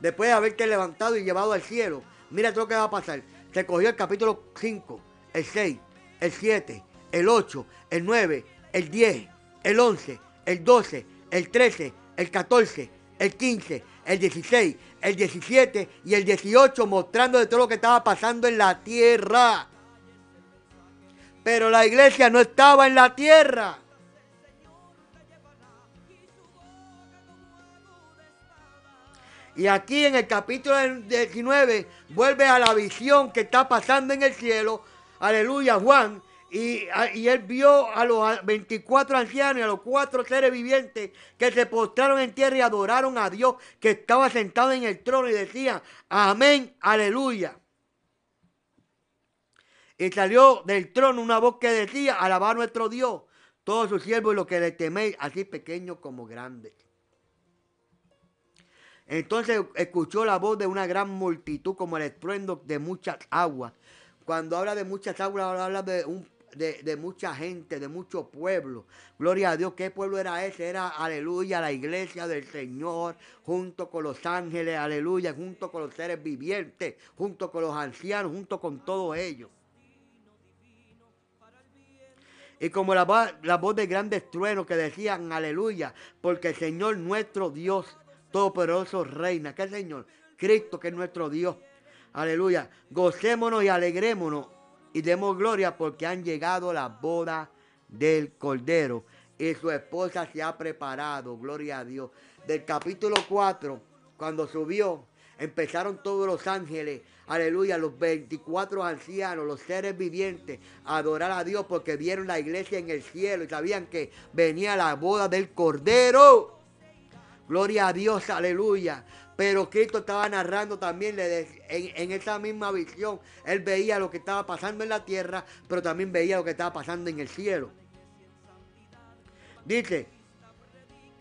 Después de haberte levantado y llevado al cielo. Mira todo lo que va a pasar se cogió el capítulo 5, el 6, el 7, el 8, el 9, el 10, el 11, el 12, el 13, el 14, el 15, el 16, el 17 y el 18 mostrando de todo lo que estaba pasando en la tierra. Pero la iglesia no estaba en la tierra. Y aquí en el capítulo 19 vuelve a la visión que está pasando en el cielo. Aleluya, Juan. Y, él vio a los 24 ancianos y a los cuatro seres vivientes que se postraron en tierra y adoraron a Dios que estaba sentado en el trono y decían, amén, aleluya. Y salió del trono una voz que decía, alabad nuestro Dios, todos sus siervos y los que le teméis, así pequeños como grandes. Entonces escuchó la voz de una gran multitud como el estruendo de muchas aguas. Cuando habla de muchas aguas, habla de, mucha gente, de mucho pueblo. Gloria a Dios, ¿qué pueblo era ese? Era, aleluya, la iglesia del Señor, junto con los ángeles, aleluya, junto con los seres vivientes, junto con los ancianos, junto con todos ellos. y como la, la voz de grandes truenos que decían aleluya, porque el Señor nuestro Dios Todopoderoso reina. ¿Qué Señor? Cristo que es nuestro Dios. Aleluya. Gocémonos y alegrémonos y demos gloria porque han llegado las bodas del Cordero y su esposa se ha preparado. Gloria a Dios. Del capítulo 4, cuando subió, empezaron todos los ángeles, aleluya, los 24 ancianos, los seres vivientes, a adorar a Dios porque vieron la iglesia en el cielo y sabían que venía la boda del Cordero. Gloria a Dios, aleluya. Pero Cristo estaba narrando también en esa misma visión. Él veía lo que estaba pasando en la tierra, pero también veía lo que estaba pasando en el cielo. Dice,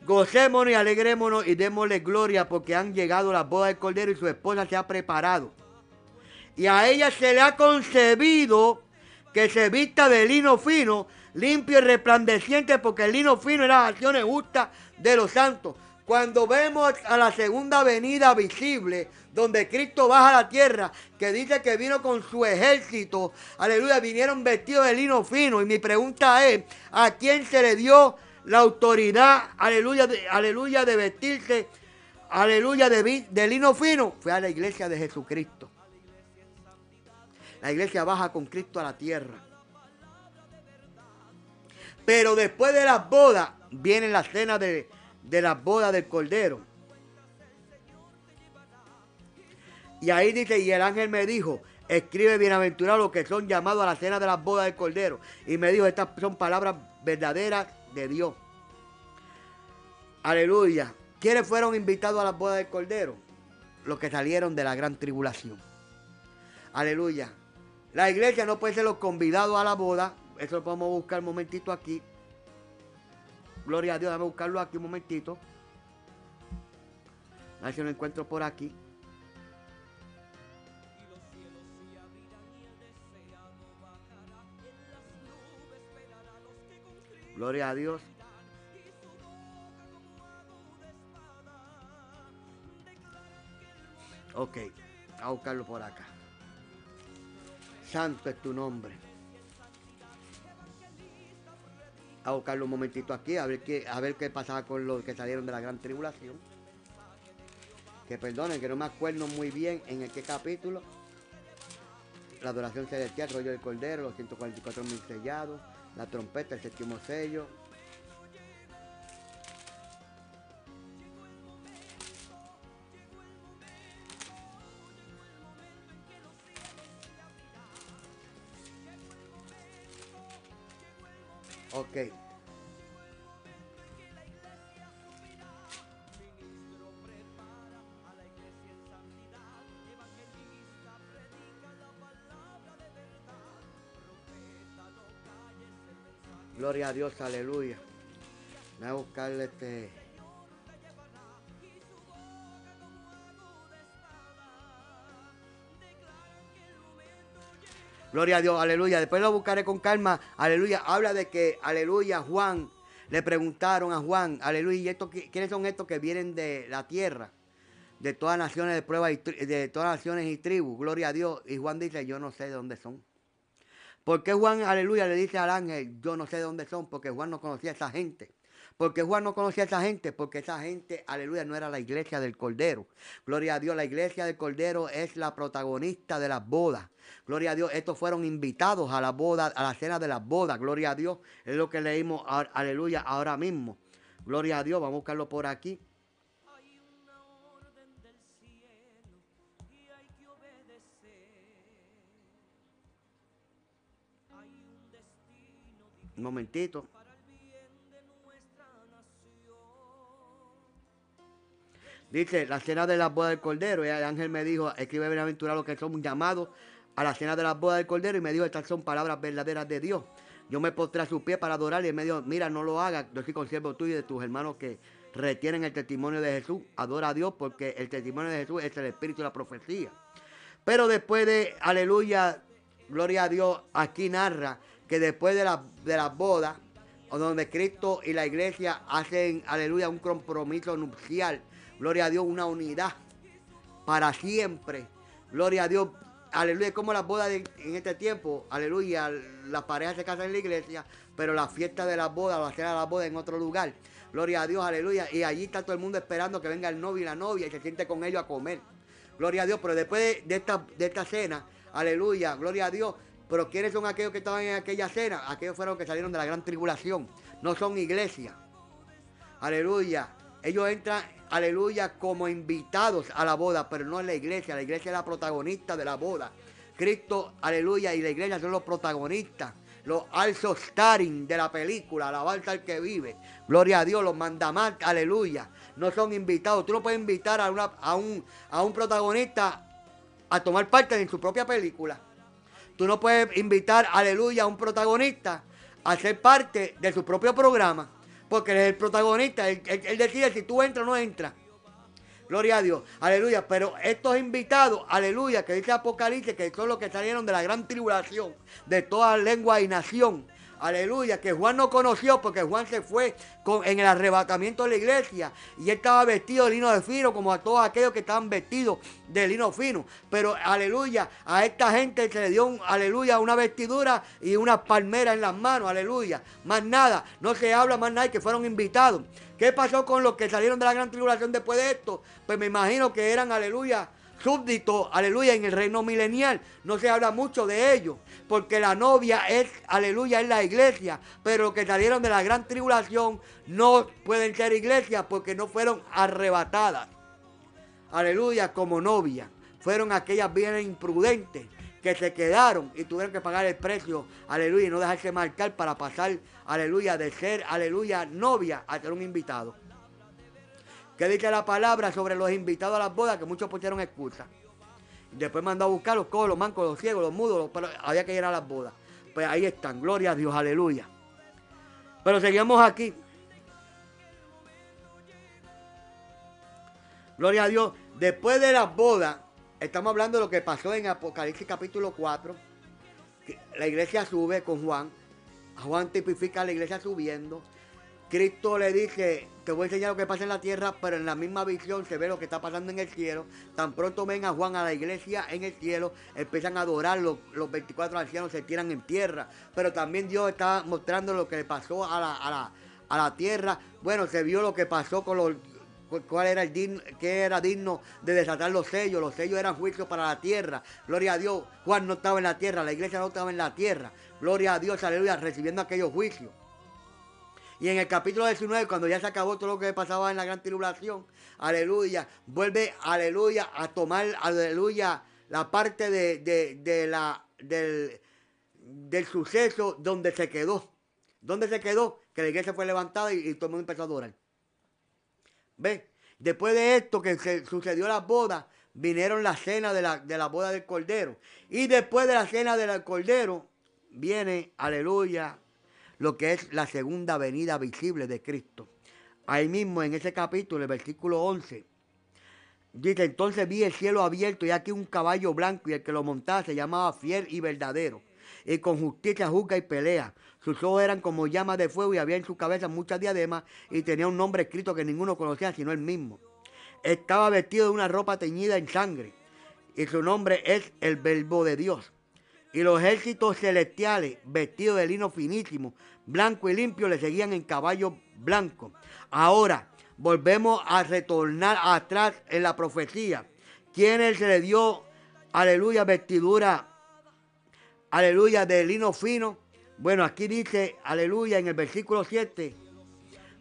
gocémonos y alegrémonos y démosle gloria porque han llegado las bodas del Cordero y su esposa se ha preparado. Y a ella se le ha concebido que se vista de lino fino, limpio y resplandeciente, porque el lino fino era las acciones justas de los santos. Cuando vemos a la segunda venida visible, donde Cristo baja a la tierra, que dice que vino con su ejército, aleluya, vinieron vestidos de lino fino. Y mi pregunta es, ¿a quién se le dio la autoridad, aleluya, de, aleluya, de vestirse, aleluya, de, de lino fino? Fue a la iglesia de Jesucristo. La iglesia baja con Cristo a la tierra. Pero después de las bodas, viene la cena de, de las bodas del Cordero. Y ahí dice, y el ángel me dijo, escribe bienaventurados los que son llamados a la cena de las bodas del Cordero. Y me dijo, estas son palabras verdaderas de Dios. Aleluya. ¿Quiénes fueron invitados a las bodas del Cordero? Los que salieron de la gran tribulación. Aleluya. La iglesia no puede ser los convidados a la boda. Eso lo podemos buscar un momentito aquí. Gloria a Dios, déjame buscarlo aquí un momentito. A ver si lo encuentro por aquí. Gloria a Dios. Ok, a buscarlo por acá. Santo es tu nombre. A buscarlo un momentito aquí, a ver qué, a ver qué pasaba con los que salieron de la gran tribulación. Que perdonen, que no me acuerdo muy bien en el qué capítulo. La adoración celestial, rollo del cordero, los 144 mil sellados, la trompeta, el séptimo sello. Ok. Gloria a Dios, aleluya. Voy a buscarle este. Gloria a Dios, aleluya. Después lo buscaré con calma, aleluya. Habla de que, aleluya, Juan, le preguntaron a Juan, aleluya, ¿y esto, qui- quiénes son estos que vienen de la tierra? De todas naciones de prueba y de todas naciones y tribus, gloria a Dios. Y Juan dice, yo no sé de dónde son. ¿Por qué Juan, aleluya, le dice al ángel, yo no sé de dónde son? Porque Juan no conocía a esa gente. Porque Juan no conocía a esa gente, porque esa gente, aleluya, no era la iglesia del Cordero. Gloria a Dios, la iglesia del Cordero es la protagonista de las bodas. Gloria a Dios, estos fueron invitados a la boda, a la cena de las bodas. Gloria a Dios, es lo que leímos, aleluya, ahora mismo. Gloria a Dios, vamos a buscarlo por aquí. Hay una Dice, la cena de las bodas del Cordero. Y el ángel me dijo, escribe bienaventurado los que son llamados a la cena de las bodas del Cordero. Y me dijo, estas son palabras verdaderas de Dios. Yo me postré a sus pies para adorarle. Y me dijo, mira, no lo hagas. Yo soy consiervo tuyo y de tus hermanos que retienen el testimonio de Jesús. Adora a Dios porque el testimonio de Jesús es el espíritu de la profecía. Pero después de, aleluya, gloria a Dios, aquí narra que después de, la- de las bodas, o donde Cristo y la iglesia hacen, aleluya, un compromiso nupcial, gloria a Dios, una unidad para siempre. Gloria a Dios, aleluya, como las bodas en este tiempo, aleluya, las parejas se casan en la iglesia, pero la fiesta de las bodas, la cena de las bodas en otro lugar. Gloria a Dios, aleluya. Y allí está todo el mundo esperando que venga el novio y la novia y se siente con ellos a comer. Gloria a Dios, pero después de, de esta, de esta cena, aleluya, gloria a Dios. Pero ¿quiénes son aquellos que estaban en aquella cena? Aquellos fueron los que salieron de la gran tribulación. No son iglesia. Aleluya. Ellos entran, aleluya, como invitados a la boda, pero no en la iglesia. La iglesia es la protagonista de la boda. Cristo, aleluya, y la iglesia son los protagonistas. Los also starring de la película, alabanza al que vive. Gloria a Dios, los mandamás, aleluya. No son invitados. Tú no puedes invitar a, una- a, un, a un protagonista a tomar parte en su propia película. Tú no puedes invitar, aleluya, a un protagonista a ser parte de su propio programa. Porque él es el protagonista. Él, él- decide si tú entras o no entras. Gloria a Dios. Aleluya. Pero estos invitados, aleluya, que dice Apocalipsis, que son los que salieron de la gran tribulación, de toda lengua y nación. Aleluya, que Juan no conoció porque Juan se fue con- en el arrebatamiento de la iglesia y él estaba vestido de lino de fino como a todos aquellos que estaban vestidos de lino fino. Pero aleluya, a esta gente se le dio, aleluya, una vestidura y una palmera en las manos, aleluya. Más nada, no se habla más nada que fueron invitados. ¿Qué pasó con los que salieron de la gran tribulación después de esto? Pues me imagino que eran, aleluya, súbditos, aleluya, en el reino milenial. No se habla mucho de ellos, porque la novia es, aleluya, es la iglesia. Pero los que salieron de la gran tribulación no pueden ser iglesias porque no fueron arrebatadas. Aleluya, como novia. Fueron aquellas bienes imprudentes que se quedaron y tuvieron que pagar el precio, aleluya, y no dejarse marcar para pasar, aleluya, de ser, aleluya, novia a ser un invitado. ¿Qué dice la palabra sobre los invitados a las bodas? Que muchos pusieron excusa. Después mandó a buscar los cojos, los mancos, los ciegos, los mudos, pero había que ir a las bodas. Pues ahí están, gloria a Dios, aleluya. Pero seguimos aquí. Gloria a Dios. Después de las bodas, estamos hablando de lo que pasó en Apocalipsis capítulo 4. que La iglesia sube con Juan. Juan tipifica a la iglesia subiendo. Cristo le dice, te voy a enseñar lo que pasa en la tierra, pero en la misma visión se ve lo que está pasando en el cielo. Tan pronto ven a Juan a la iglesia en el cielo, empiezan a adorar, los, los 24 ancianos se tiran en tierra. Pero también Dios está mostrando lo que le pasó a la, a la, a la tierra. Bueno, se vio lo que pasó con los cu- cuál era el digno, qué era digno de desatar los sellos. Los sellos eran juicios para la tierra. Gloria a Dios. Juan no estaba en la tierra, la iglesia no estaba en la tierra. Gloria a Dios, aleluya, recibiendo aquellos juicios. Y en el capítulo 19, cuando ya se acabó todo lo que pasaba en la gran tribulación, aleluya, vuelve, aleluya, a tomar, aleluya, la parte de, de- de la, del, del suceso donde se quedó. ¿Dónde se quedó? Que la iglesia fue levantada y, y todo el mundo empezó. Después de esto que se sucedió la boda, vinieron la cena de la, de la boda del Cordero. Y después de la cena del Cordero, viene, aleluya, lo que es la segunda venida visible de Cristo. Ahí mismo en ese capítulo, el versículo 11, dice, entonces vi el cielo abierto y aquí un caballo blanco y el que lo montaba se llamaba fiel y verdadero. Y con justicia juzga y pelea. Sus ojos eran como llamas de fuego y había en su cabeza muchas diademas y tenía un nombre escrito que ninguno conocía sino él mismo. Estaba vestido de una ropa teñida en sangre y su nombre es el verbo de Dios. Y los ejércitos celestiales, vestidos de lino finísimo, blanco y limpio, le seguían en caballo blanco. Ahora, volvemos a retornar atrás en la profecía. ¿Quién se le dio, aleluya, vestidura, aleluya, de lino fino? Bueno, aquí dice, aleluya, en el versículo 7,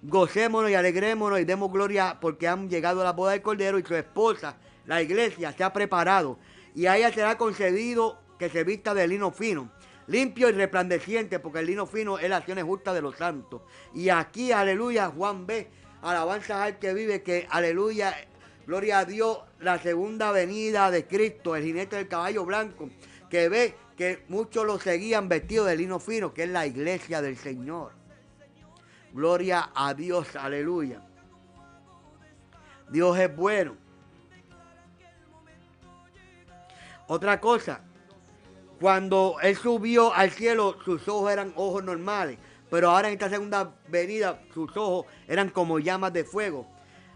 gocémonos y alegrémonos y demos gloria porque han llegado a la boda del Cordero y su esposa, la iglesia, se ha preparado. Y a ella será concedido que se vista de lino fino, limpio y resplandeciente, porque el lino fino es la acción justa de los santos. Y aquí, aleluya, Juan ve, alabanza al que vive, que aleluya, gloria a Dios, la segunda venida de Cristo, el jinete del caballo blanco, que ve que muchos lo seguían vestido de lino fino, que es la iglesia del Señor. Gloria a Dios, aleluya. Dios es bueno. Otra cosa, cuando él subió al cielo, sus ojos eran ojos normales, pero ahora en esta segunda venida, sus ojos eran como llamas de fuego.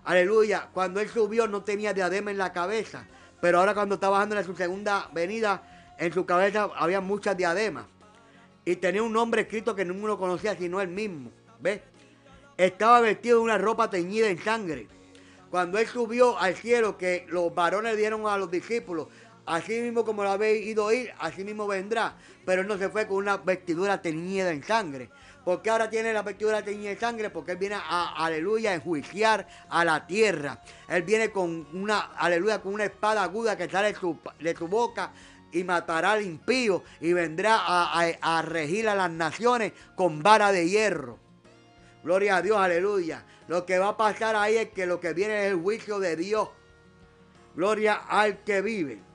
Aleluya, cuando él subió no tenía diadema en la cabeza, Pero ahora cuando está bajando en su segunda venida, en su cabeza había muchas diademas. Y tenía un nombre escrito que ninguno conocía sino él mismo. Estaba vestido de una ropa teñida en sangre. Cuando él subió al cielo, que los varones dieron a los discípulos, así mismo como lo habéis ido ir, así mismo vendrá. Pero él no se fue con una vestidura teñida en sangre. ¿Por qué ahora tiene la vestidura teñida en sangre? Porque él viene a, aleluya, a enjuiciar a la tierra. Él viene con una, aleluya, con una espada aguda que sale de su, de su boca y matará al impío y vendrá a, a regir a las naciones con vara de hierro. Gloria a Dios, aleluya. Lo que va a pasar ahí es que lo que viene es el juicio de Dios. Gloria al que vive.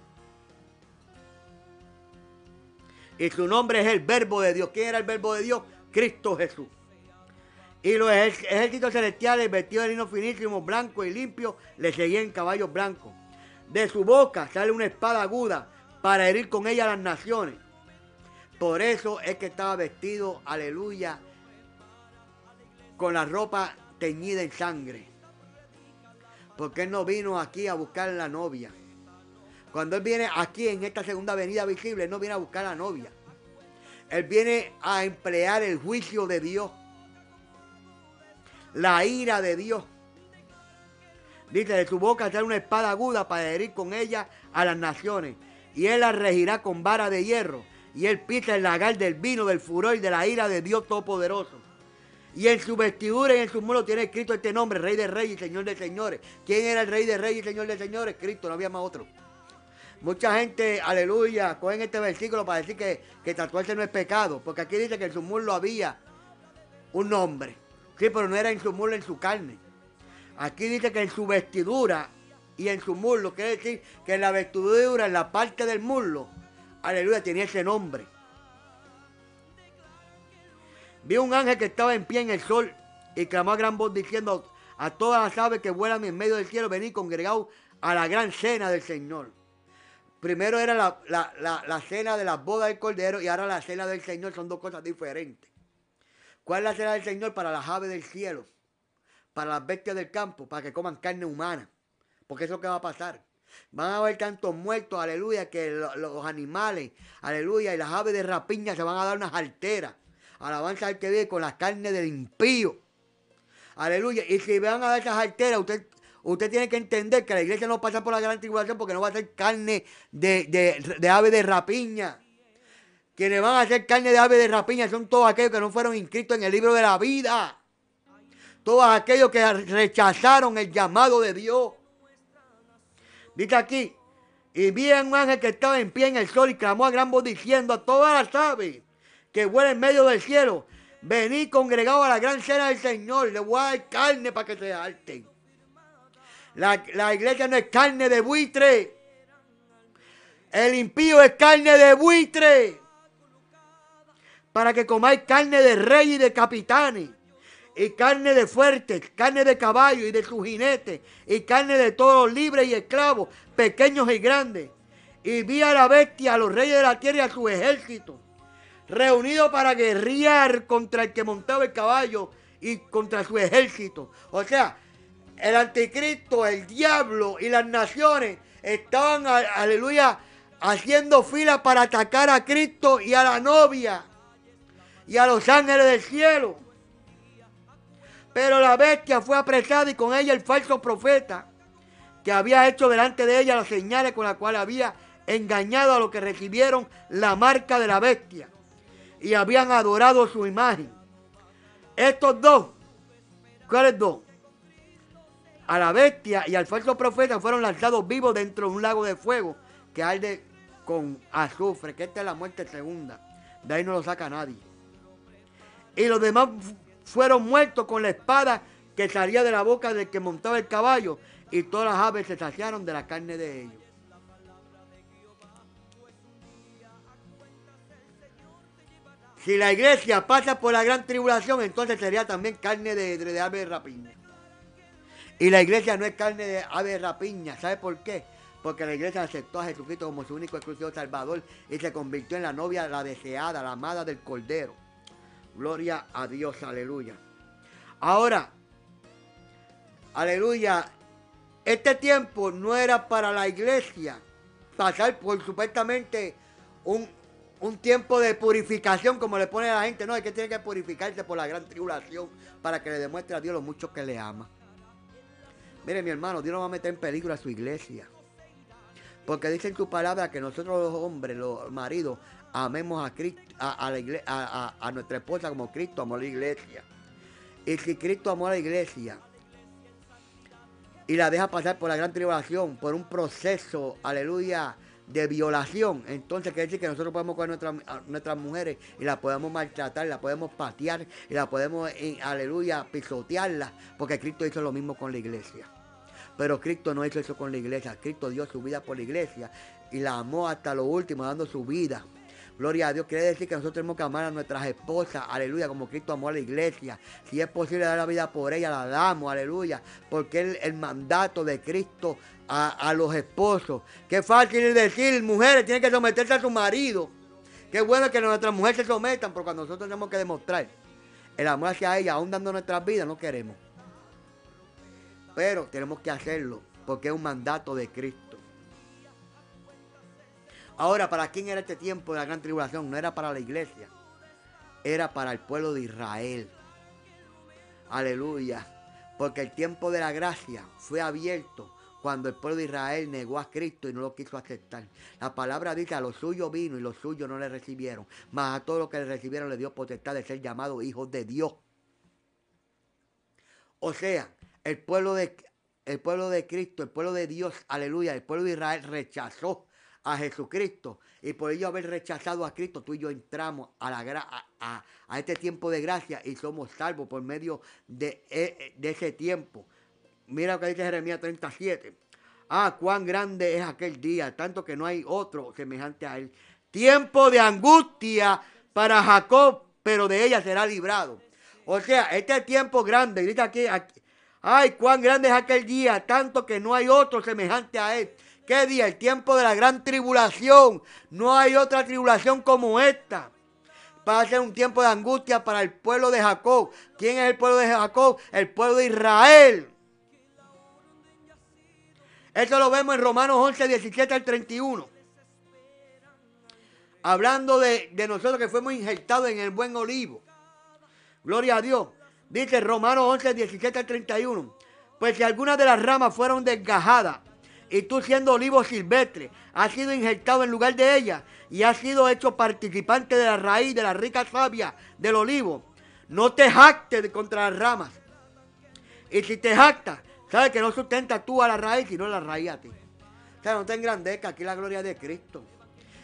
Y su nombre es el verbo de Dios. ¿Quién era el verbo de Dios? Cristo Jesús. Y los ejércitos celestiales vestidos de lino finísimo, blanco y limpio, le seguían caballos blancos. De su boca sale una espada aguda para herir con ella a las naciones. Por eso es que estaba vestido, aleluya, con la ropa teñida en sangre. Porque él no vino aquí a buscar la novia. Cuando él viene aquí en esta segunda avenida visible, él no viene a buscar a la novia. Él viene a emplear el juicio de Dios. La ira de Dios. Dice, de su boca sale una espada aguda para herir con ella a las naciones. Y él la regirá con vara de hierro. Y él pisa el lagar del vino, del furor y de la ira de Dios Todopoderoso. Y en su vestidura y en su muro tiene escrito este nombre, Rey de Reyes y Señor de Señores. ¿Quién era el Rey de Reyes y Señor de Señores? Cristo, no había más otro. Mucha gente, aleluya, cogen este versículo para decir que, que tatuarse no es pecado, porque aquí dice que en su muslo había un nombre. Sí, pero no era en su muslo, en su carne. Aquí dice que en su vestidura y en su muslo, quiere decir que en la vestidura, en la parte del muslo, aleluya, tenía ese nombre. Vi un ángel que estaba en pie en el sol y clamó a gran voz diciendo a todas las aves que vuelan en medio del cielo, venid congregados a la gran cena del Señor. Primero era la, cena de las bodas del Cordero y ahora la cena del Señor son dos cosas diferentes. ¿Cuál es la cena del Señor? Para las aves del cielo, para las bestias del campo, para que coman carne humana. Porque eso es lo que va a pasar. Van a haber tantos muertos, aleluya, que los animales, aleluya, y las aves de rapiña se van a dar unas alteras. Alabanza al que vive con la carne del impío. Aleluya. Y si van a dar esas alteras, usted usted tiene que entender que la iglesia no pasa por la gran tribulación porque no va a ser carne de, ave de rapiña. Quienes van a ser carne de ave de rapiña son todos aquellos que no fueron inscritos en el libro de la vida. Todos aquellos que rechazaron el llamado de Dios. Dice aquí, y vi a un ángel que estaba en pie en el sol y clamó a gran voz diciendo a todas las aves que vuelan en medio del cielo, venid congregados a la gran cena del Señor, le voy a dar carne para que se alten. La, iglesia no es carne de buitre. El impío es carne de buitre. Para que comáis carne de rey y de capitanes. Y carne de fuertes, carne de caballo y de sus jinetes. Y carne de todos libres y esclavos, pequeños y grandes. Y vi a la bestia, a los reyes de la tierra y a su ejército. Reunidos para guerrear contra el que montaba el caballo y contra su ejército. O sea, el anticristo, el diablo y las naciones estaban, aleluya, haciendo fila para atacar a Cristo y a la novia y a los ángeles del cielo. Pero la bestia fue apresada y con ella el falso profeta que había hecho delante de ella las señales con las cuales había engañado a los que recibieron la marca de la bestia y habían adorado su imagen. Estos dos, ¿cuáles dos? A la bestia y al falso profeta fueron lanzados vivos dentro de un lago de fuego que arde con azufre, que esta es la muerte segunda. De ahí no lo saca nadie. Y los demás fueron muertos con la espada que salía de la boca del que montaba el caballo y todas las aves se saciaron de la carne de ellos. Si la iglesia pasa por la gran tribulación, entonces sería también carne de, de, de ave de rapiña. Y la iglesia no es carne de ave rapiña. ¿Sabe por qué? Porque la iglesia aceptó a Jesucristo como su único exclusivo Salvador y se convirtió en la novia, la deseada, la amada del Cordero. Gloria a Dios, aleluya. Ahora, aleluya, este tiempo no era para la iglesia pasar por supuestamente un, un tiempo de purificación, como le pone a la gente. No, es que tiene que purificarse por la gran tribulación para que le demuestre a Dios lo mucho que le ama. Mire, mi hermano, Dios no va a meter en peligro a su iglesia. Porque dice en su palabra que nosotros los hombres, los maridos, amemos a, Cristo, a, nuestra esposa como Cristo amó a la iglesia. Y si Cristo amó a la iglesia y la deja pasar por la gran tribulación, por un proceso, aleluya, de violación, entonces quiere decir que nosotros podemos coger nuestras, nuestras mujeres y las podemos maltratar, las podemos patear y las podemos, eh, aleluya, pisotearlas, porque Cristo hizo lo mismo con la iglesia. Pero Cristo no hizo eso con la iglesia, Cristo dio su vida por la iglesia y la amó hasta lo último, dando su vida. Gloria a Dios. Quiere decir que nosotros tenemos que amar a nuestras esposas. Aleluya. Como Cristo amó a la iglesia. Si es posible dar la vida por ella, la damos. Aleluya. Porque es el mandato de Cristo a, los esposos. Qué fácil decir, mujeres tienen que someterse a su marido. Qué bueno que nuestras mujeres se sometan, porque nosotros tenemos que demostrar el amor hacia ella, aún dando nuestras vidas, no queremos. Pero tenemos que hacerlo, porque es un mandato de Cristo. Ahora, ¿para quién era este tiempo de la gran tribulación? No era para la iglesia, era para el pueblo de Israel. Aleluya. Porque el tiempo de la gracia fue abierto cuando el pueblo de Israel negó a Cristo y no lo quiso aceptar. La palabra dice, a los suyos vino y los suyos no le recibieron, mas a todos los que le recibieron le dio potestad de ser llamados hijos de Dios. O sea, el pueblo de, el pueblo de Cristo, el pueblo de Dios, aleluya, el pueblo de Israel rechazó a Jesucristo y por ello haber rechazado a Cristo, tú y yo entramos a, la, este tiempo de gracia y somos salvos por medio de, e, de ese tiempo. Mira lo que dice Jeremías 37. Ah, cuán grande es aquel día, tanto que no hay otro semejante a él. Tiempo de angustia para Jacob, pero de ella será librado. O sea, este tiempo grande, dice aquí, ay, cuán grande es aquel día, tanto que no hay otro semejante a él. ¿Qué día? El tiempo de la gran tribulación. No hay otra tribulación como esta. Va a ser un tiempo de angustia para el pueblo de Jacob. ¿Quién es el pueblo de Jacob? El pueblo de Israel. Eso lo vemos en Romanos 11, 17 al 31. Hablando de, nosotros que fuimos injertados en el buen olivo. Gloria a Dios. Dice Romanos 11, 17 al 31. Pues si algunas de las ramas fueron desgajadas y tú siendo olivo silvestre has sido injertado en lugar de ella y has sido hecho participante de la raíz de la rica savia del olivo, no te jactes contra las ramas. Y si te jactas, ¿Sabes que no sustenta tú a la raíz, sino la raíz a ti? O sea, no te engrandezca aquí la gloria de Cristo.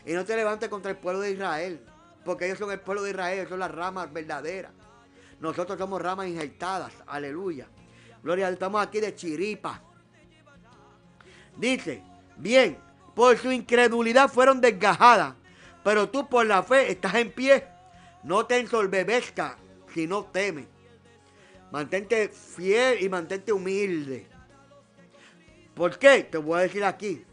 Y no te levantes contra el pueblo de Israel. Porque ellos son el pueblo de Israel, son las ramas verdaderas. Nosotros somos ramas injertadas. Aleluya. Gloria, estamos aquí de chiripa. Dice, bien, por su incredulidad fueron desgajadas. Pero tú por la fe estás en pie. No te ensorbebezca si no temes. Mantente fiel y mantente humilde. ¿Por qué? Te voy a decir aquí.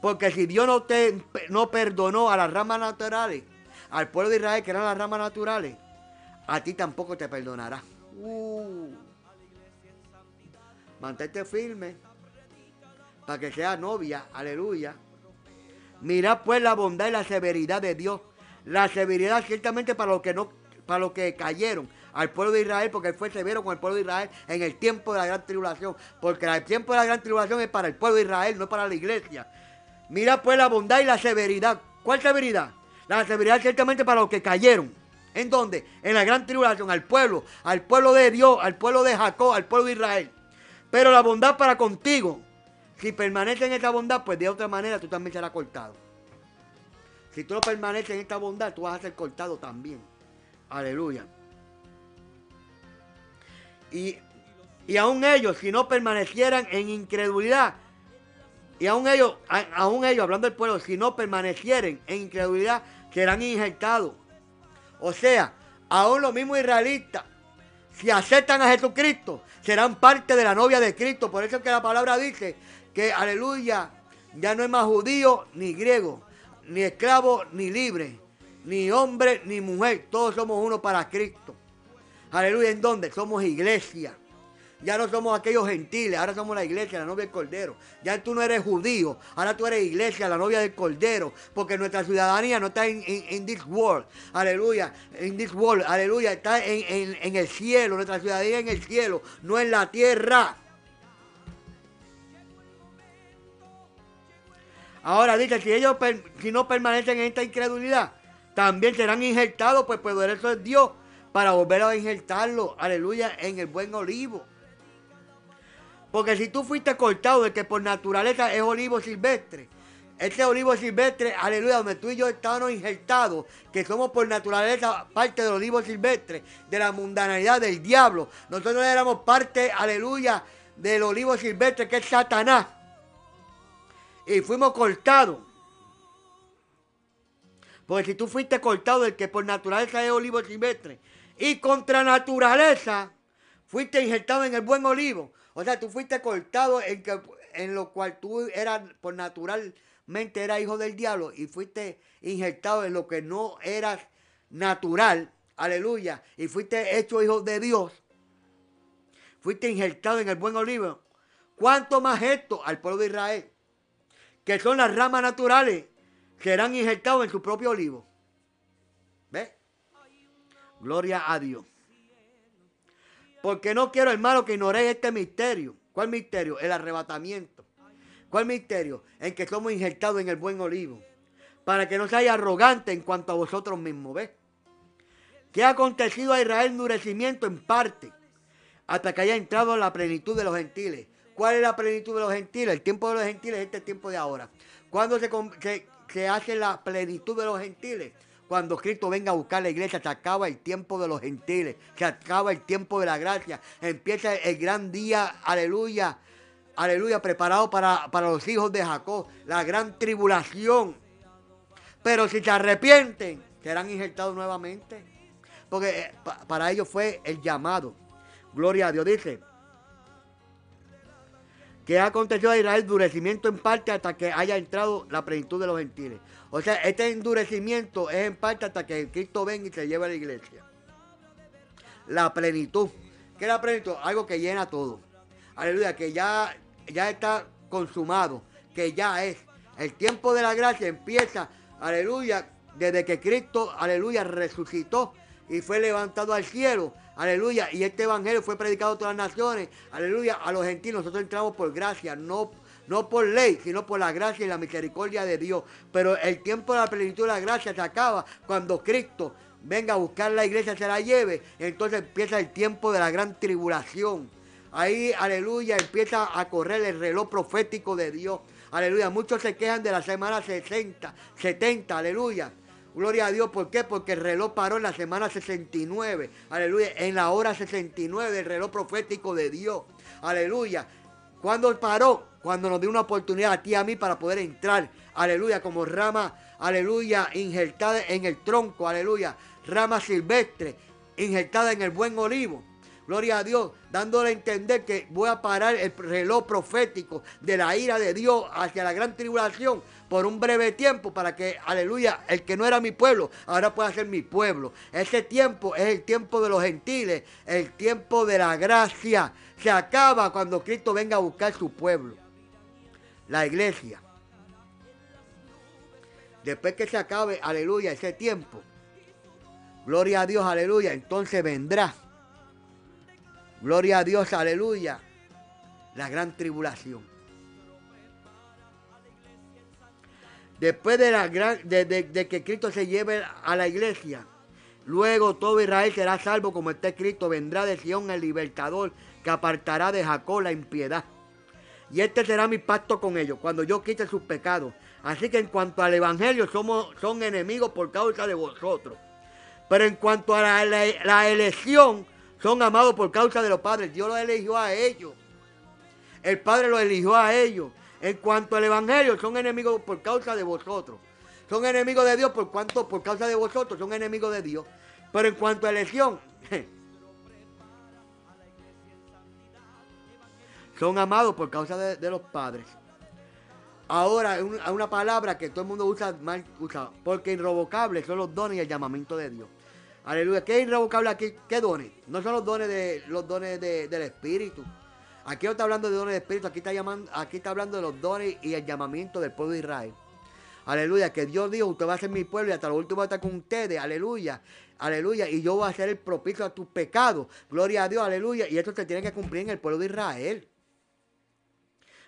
Porque si Dios no, te, no perdonó a las ramas naturales, al pueblo de Israel que eran las ramas naturales, a ti tampoco te perdonará. Uh. Mantente firme para que sea novia. Aleluya. Mira pues la bondad y la severidad de Dios. La severidad ciertamente para los que no, para los que cayeron al pueblo de Israel, porque él fue severo con el pueblo de Israel en el tiempo de la gran tribulación. Porque el tiempo de la gran tribulación es para el pueblo de Israel, no para la iglesia. Mira pues la bondad y la severidad. ¿Cuál severidad? La severidad ciertamente para los que cayeron. ¿En dónde? En la gran tribulación, al pueblo, al pueblo de Dios, al pueblo de Jacob, al pueblo de Israel. Pero la bondad para contigo. Si permanece en esta bondad, pues de otra manera tú también serás cortado. Si tú no permaneces en esta bondad, tú vas a ser cortado también. Aleluya. Y, y aún ellos, si no permanecieran en incredulidad, y aún ellos, aún ellos, hablando del pueblo, si no permanecieran en incredulidad, serán injertados. O sea, aún los mismos israelitas, si aceptan a Jesucristo, serán parte de la novia de Cristo. Por eso es que la palabra dice que, aleluya, ya no es más judío ni griego, ni esclavo ni libre, ni hombre ni mujer. Todos somos uno para Cristo. Aleluya, ¿en dónde? Somos iglesia. Ya no somos aquellos gentiles, ahora somos la iglesia, la novia del Cordero. Ya tú no eres judío, ahora tú eres iglesia, la novia del Cordero. Porque nuestra ciudadanía no está en, this world, aleluya, en this world, aleluya, está en, en el cielo, nuestra ciudadanía en el cielo, no en la tierra. Ahora dice, si ellos si no permanecen en esta incredulidad, también serán injertados, pues eso es Dios para volver a injertarlo, aleluya, en el buen olivo. Porque si tú fuiste cortado de que por naturaleza es olivo silvestre, este olivo silvestre, aleluya, donde tú y yo estábamos injertados, que somos por naturaleza parte del olivo silvestre, de la mundanalidad del diablo. Nosotros éramos parte, aleluya, del olivo silvestre que es Satanás. Y fuimos cortados. Porque si tú fuiste cortado del que por naturaleza es olivo silvestre y contra naturaleza fuiste injertado en el buen olivo, o sea, tú fuiste cortado en, que, en lo cual tú eras, por naturalmente era hijo del diablo y fuiste injertado en lo que no eras natural, aleluya, y fuiste hecho hijo de Dios. Fuiste injertado en el buen olivo. ¿Cuánto más esto al pueblo de Israel? Que son las ramas naturales, serán injertados en su propio olivo. ¿Ves? Gloria a Dios. Porque no quiero, hermano, que ignoréis este misterio. ¿Cuál misterio? El arrebatamiento. ¿Cuál misterio? En que somos injertados en el buen olivo. Para que no seáis arrogante en cuanto a vosotros mismos. ¿Ves? ¿Qué ha acontecido a Israel endurecimiento en parte? Hasta que haya entrado en la plenitud de los gentiles. ¿Cuál es la plenitud de los gentiles? El tiempo de los gentiles es este tiempo de ahora. ¿Cuándo se hace la plenitud de los gentiles? Cuando Cristo venga a buscar la iglesia, se acaba el tiempo de los gentiles, se acaba el tiempo de la gracia, empieza el gran día, aleluya, aleluya, preparado para, para los hijos de Jacob, la gran tribulación. Pero si se arrepienten, serán injertados nuevamente. Porque eh, para ellos fue el llamado. Gloria a Dios, dice que ha acontecido a Israel endurecimiento en parte hasta que haya entrado la plenitud de los gentiles. O sea, este endurecimiento es en parte hasta que Cristo venga y se lleve a la iglesia. La plenitud. ¿Qué es la plenitud? Algo que llena todo. Aleluya, que ya, ya está consumado, que ya es. El tiempo de la gracia empieza, aleluya, desde que Cristo, aleluya, resucitó y fue levantado al cielo. Aleluya. Y este evangelio fue predicado a todas las naciones. Aleluya. A los gentiles nosotros entramos por gracia, no no por ley, sino por la gracia y la misericordia de Dios. Pero el tiempo de la plenitud de la gracia se acaba cuando Cristo venga a buscar la iglesia, se la lleve. Entonces empieza el tiempo de la gran tribulación. Ahí, aleluya, empieza a correr el reloj profético de Dios. Aleluya, muchos se quejan de la semana 60, 70, aleluya. Gloria a Dios, ¿por qué? Porque el reloj paró en la semana 69, aleluya, en la hora 69 del reloj profético de Dios, aleluya. ¿Cuándo paró? Cuando nos dio una oportunidad a ti y a mí para poder entrar, aleluya, como rama, aleluya, injertada en el tronco, aleluya, rama silvestre, injertada en el buen olivo. Gloria a Dios, dándole a entender que voy a parar el reloj profético de la ira de Dios hacia la gran tribulación por un breve tiempo para que, aleluya, el que no era mi pueblo, ahora pueda ser mi pueblo. Ese tiempo es el tiempo de los gentiles, el tiempo de la gracia. Se acaba cuando Cristo venga a buscar su pueblo, la iglesia. Después que se acabe, aleluya, ese tiempo, gloria a Dios, aleluya, entonces vendrá. Gloria a Dios, aleluya, la gran tribulación. Después de, la gran, de, que Cristo se lleve a la iglesia, luego todo Israel será salvo como está escrito, vendrá de Sion el libertador que apartará de Jacob la impiedad. Y este será mi pacto con ellos, cuando yo quite sus pecados. Así que en cuanto al Evangelio, somos, son enemigos por causa de vosotros. Pero en cuanto a la elección, son amados por causa de los padres. Dios los eligió a ellos. El Padre los eligió a ellos. En cuanto al Evangelio, son enemigos por causa de vosotros. Son enemigos de Dios por cuanto, por causa de vosotros, son enemigos de Dios. Pero en cuanto a elección, son amados por causa de, los padres. Ahora, hay una palabra que todo el mundo usa mal usada, porque irrevocables son los dones y el llamamiento de Dios. Aleluya. ¿Qué es irrevocable aquí? ¿Qué dones? No son los dones de los dones del Espíritu. Aquí no está hablando de dones del Espíritu, aquí está, llamando, aquí está hablando de los dones y el llamamiento del pueblo de Israel. Aleluya, que Dios dijo, usted va a ser mi pueblo y hasta lo último va a estar con ustedes. Aleluya, aleluya. Y yo voy a ser el propicio a tus pecados. Gloria a Dios, aleluya. Y esto se tiene que cumplir en el pueblo de Israel.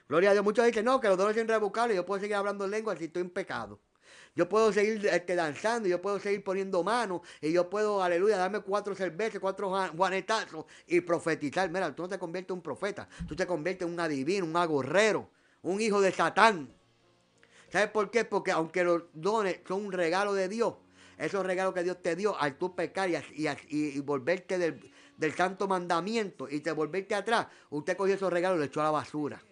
Gloria a Dios. Muchos dicen, no, que los dones son irrevocables. Yo puedo seguir hablando en lengua si estoy en pecado. Yo puedo seguir este, danzando, yo puedo seguir poniendo manos, y yo puedo, aleluya, darme cuatro cervezas, cuatro juanetazos y profetizar. Mira, tú no te conviertes en un profeta, tú te conviertes en un adivino, un agorrero, un hijo de Satán. ¿Sabes por qué? Porque aunque los dones son un regalo de Dios, esos regalos que Dios te dio al tú pecar y, volverte del, del, santo mandamiento y te volverte atrás, usted cogió esos regalos y los echó a la basura.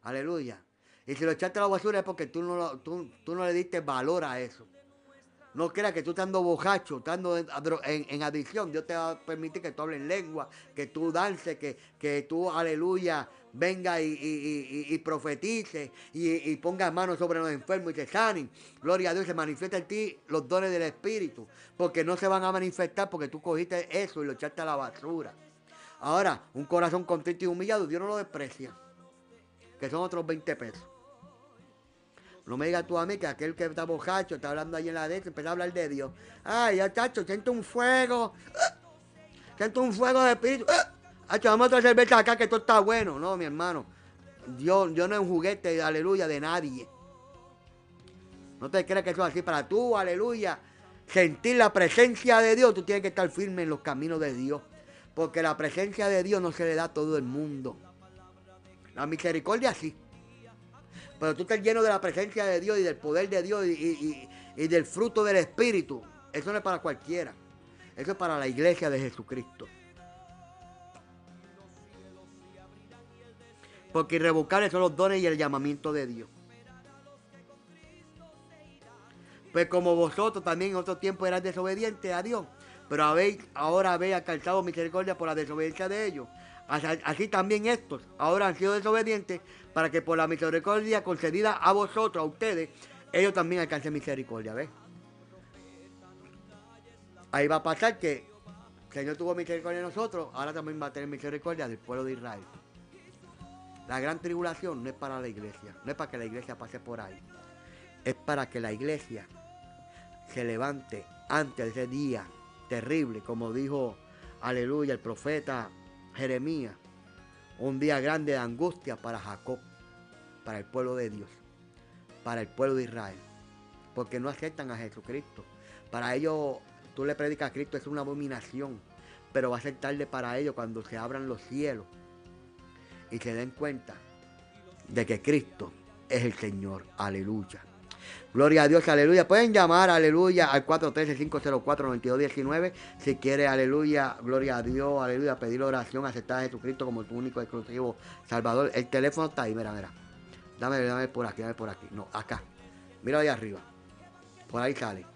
Aleluya. Y si lo echaste a la basura es porque tú no, tú, no le diste valor a eso. No creas que tú estando bojacho, estando en, en, adicción, Dios te va a permitir que tú hables en lengua, que tú dances, que, que tú, aleluya, venga y, y, profetice y, ponga manos sobre los enfermos y te sanen. Gloria a Dios, se manifiesta en ti los dones del Espíritu, porque no se van a manifestar porque tú cogiste eso y lo echaste a la basura. Ahora, un corazón contrito y humillado, Dios no lo desprecia, que son otros 20 pesos. No me digas tú a mí que aquel que está bojacho está hablando ahí en la de empieza a hablar de Dios. Ay, ya chacho, siento un fuego. Siento un fuego de espíritu. Hacho, vamos a otra cerveza acá que esto está bueno. No, mi hermano. Dios, yo no es un juguete, aleluya, de nadie. No te creas que eso es así para tú, aleluya. Sentir la presencia de Dios, tú tienes que estar firme en los caminos de Dios. Porque la presencia de Dios no se le da a todo el mundo. La misericordia sí. Pero tú estás lleno de la presencia de Dios y del poder de Dios y, del fruto del Espíritu. Eso no es para cualquiera. Eso es para la iglesia de Jesucristo. Porque irrevocables son los dones y el llamamiento de Dios. Pues como vosotros también en otro tiempo eran desobedientes a Dios, pero habéis, ahora habéis alcanzado misericordia por la desobediencia de ellos. Así también estos ahora han sido desobedientes para que por la misericordia concedida a vosotros, a ustedes, ellos también alcancen misericordia. ¿Ves? Ahí va a pasar que el Señor tuvo misericordia de nosotros, ahora también va a tener misericordia del pueblo de Israel. La gran tribulación no es para la iglesia, no es para que la iglesia pase por ahí. Es para que la iglesia se levante antes de ese día terrible, como dijo, aleluya, el profeta Jeremías, un día grande de angustia para Jacob, para el pueblo de Dios, para el pueblo de Israel, porque no aceptan a Jesucristo. Para ellos, tú le predicas a Cristo, es una abominación, pero va a ser tarde para ellos cuando se abran los cielos y se den cuenta de que Cristo es el Señor. Aleluya. Gloria a Dios, aleluya. Pueden llamar, aleluya, al 413-504-9219. Si quiere, aleluya, gloria a Dios, aleluya, pedir oración, aceptar a Jesucristo como tu único exclusivo Salvador. El teléfono está ahí, mira, mira. Dame, dame por aquí, dame por aquí. No, acá. Mira ahí arriba. Por ahí sale.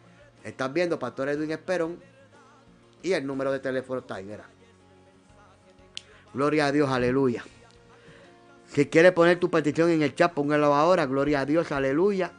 Estás viendo, Pastor Edwin Esperón. Y el número de teléfono está ahí, mira. Gloria a Dios, aleluya. Si quieres poner tu petición en el chat, póngalo ahora. Gloria a Dios, aleluya.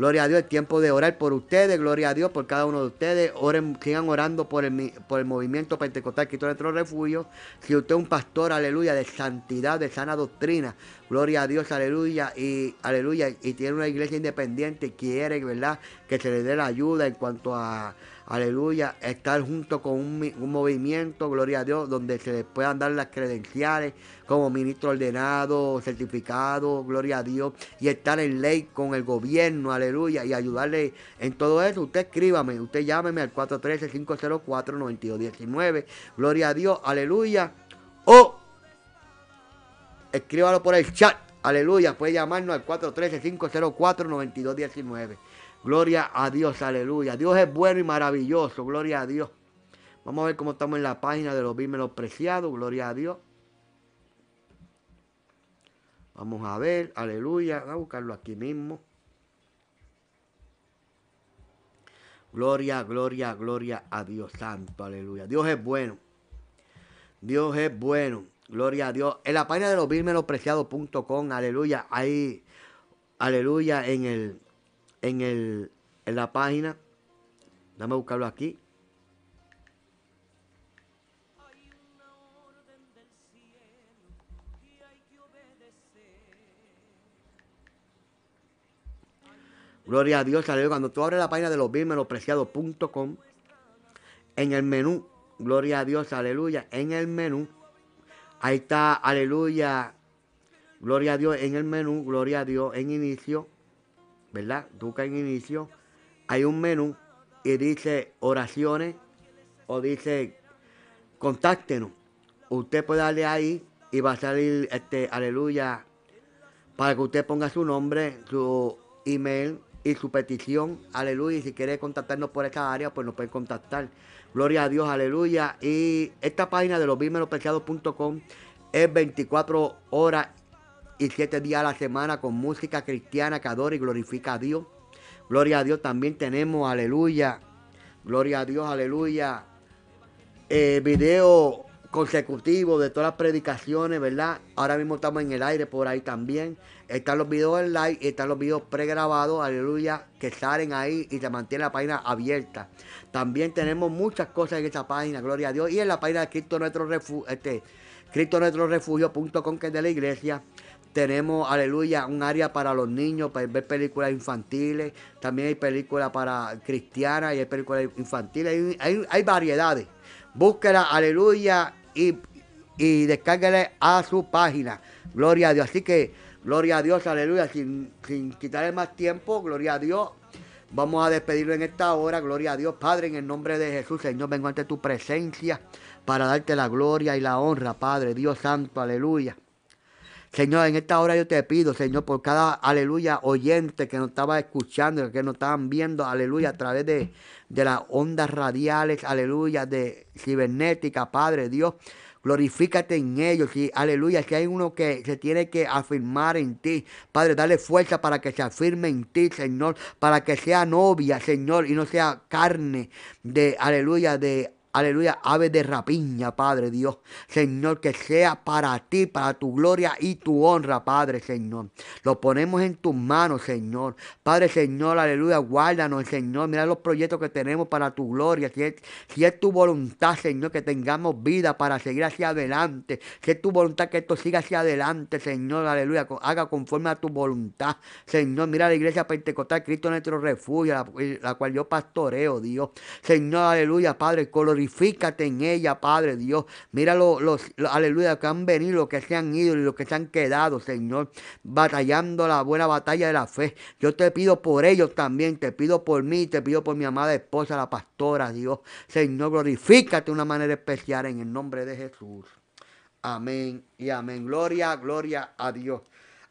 Gloria a Dios, es tiempo de orar por ustedes. Gloria a Dios por cada uno de ustedes. Oren, sigan orando por el, por el movimiento pentecostal Cristo nuestro refugio. Si usted es un pastor, aleluya, de santidad, de sana doctrina. Gloria a Dios, aleluya. Y aleluya. Y tiene una iglesia independiente quiere, ¿verdad? Que se le dé la ayuda en cuanto a aleluya, estar junto con un, movimiento, gloria a Dios, donde se les puedan dar las credenciales como ministro ordenado, certificado, gloria a Dios, y estar en ley con el gobierno, aleluya, y ayudarle en todo eso. Usted escríbame, usted llámeme al 413-504-9219, gloria a Dios, aleluya, o escríbalo por el chat, aleluya, puede llamarnos al 413-504-9219. Gloria a Dios, aleluya. Dios es bueno y maravilloso, gloria a Dios. Vamos a ver cómo estamos en la página de los los preciados, gloria a Dios. Vamos a ver, aleluya. Vamos a buscarlo aquí mismo. Gloria, gloria, gloria a Dios Santo, aleluya. Dios es bueno. Dios es bueno. Gloria a Dios. En la página de los preciados.com, aleluya. Ahí, aleluya, en el en, el, en la página Dame buscarlo aquí. Gloria a Dios, aleluya. Cuando tú abres la página de los bien menospreciados.com, en el menú, gloria a Dios, aleluya, en el menú, ahí está, aleluya, gloria a Dios, en el menú, gloria a Dios, en inicio, ¿verdad? Toca en inicio, hay un menú y dice oraciones o dice contáctenos. Usted puede darle ahí y va a salir, este, aleluya, para que usted ponga su nombre, su email, y su petición, aleluya. Y si quiere contactarnos por esta área, pues nos puede contactar. Gloria a Dios, aleluya. Y esta página de los es 24 horas y 7 días a la semana con música cristiana que adora y glorifica a Dios. Gloria a Dios, también tenemos, aleluya. Gloria a Dios, aleluya. Eh, video consecutivo de todas las predicaciones, ¿verdad? Ahora mismo estamos en el aire por ahí también. Están los videos en live están los videos pregrabados, aleluya, que salen ahí y se mantiene la página abierta. También tenemos muchas cosas en esa página, gloria a Dios. Y en la página de Cristo Nuestro Refugio, este, Cristo Nuestro Refugio.com, que es de la iglesia. Tenemos, aleluya, un área para los niños, para ver películas infantiles. También hay películas para cristianas y hay películas infantiles. Hay, hay, variedades. Búsquela, aleluya, y, y descárguele a su página. Gloria a Dios. Así que Gloria a Dios, aleluya. Sin, sin quitarle más tiempo, gloria a Dios. Vamos a despedirlo en esta hora. Gloria a Dios, Padre, en el nombre de Jesús, Señor, vengo ante tu presencia para darte la gloria y la honra, Padre, Dios Santo, aleluya. Señor, en esta hora yo te pido, Señor, por cada aleluya oyente que nos estaba escuchando, que nos estaban viendo, aleluya, a través de, de las ondas radiales, aleluya, de cibernética, Padre Dios. Glorifícate en ellos. Y aleluya, si hay uno que se tiene que afirmar en ti, Padre, dale fuerza para que se afirme en ti, Señor, para que sea novia, Señor, y no sea carne de, aleluya, de aleluya, ave de rapiña, Padre Dios. Señor, que sea para ti, para tu gloria y tu honra, Padre Señor. Lo ponemos en tus manos, Señor. Padre Señor, aleluya, guárdanos, Señor. Mira los proyectos que tenemos para tu gloria. Si es, tu voluntad, Señor, que tengamos vida para seguir hacia adelante. Si es tu voluntad que esto siga hacia adelante, Señor, aleluya. Haga conforme a tu voluntad, Señor. Mira la iglesia pentecostal, Cristo nuestro refugio, la, la cual yo pastoreo, Dios. Señor, aleluya, Padre, color glorifícate en ella, Padre Dios. Mira los, los, aleluya, que han venido, los que se han ido y los que se han quedado, Señor, batallando la buena batalla de la fe. Yo te pido por ellos también, te pido por mí, te pido por mi amada esposa, la pastora, Dios. Señor, glorifícate de una manera especial en el nombre de Jesús. Amén y amén. Gloria, gloria a Dios.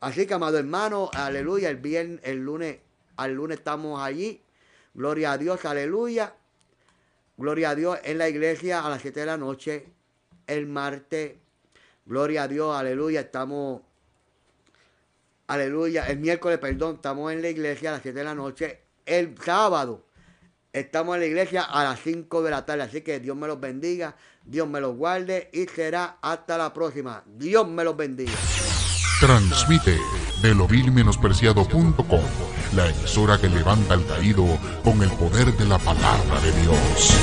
Así que, amado hermano, aleluya, el viernes, el lunes, al lunes estamos allí. Gloria a Dios, aleluya. Gloria a Dios en la iglesia a las 7 de la noche. El martes. Gloria a Dios, aleluya. Estamos. Aleluya. El miércoles, perdón, estamos en la iglesia a las 7 de la noche. El sábado estamos en la iglesia a las 5 de la tarde. Así que Dios me los bendiga. Dios me los guarde. Y será hasta la próxima. Dios me los bendiga. Transmite de lovilmenospreciado.com, la emisora que levanta al caído con el poder de la palabra de Dios.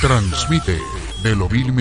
Transmite de lo menospreciado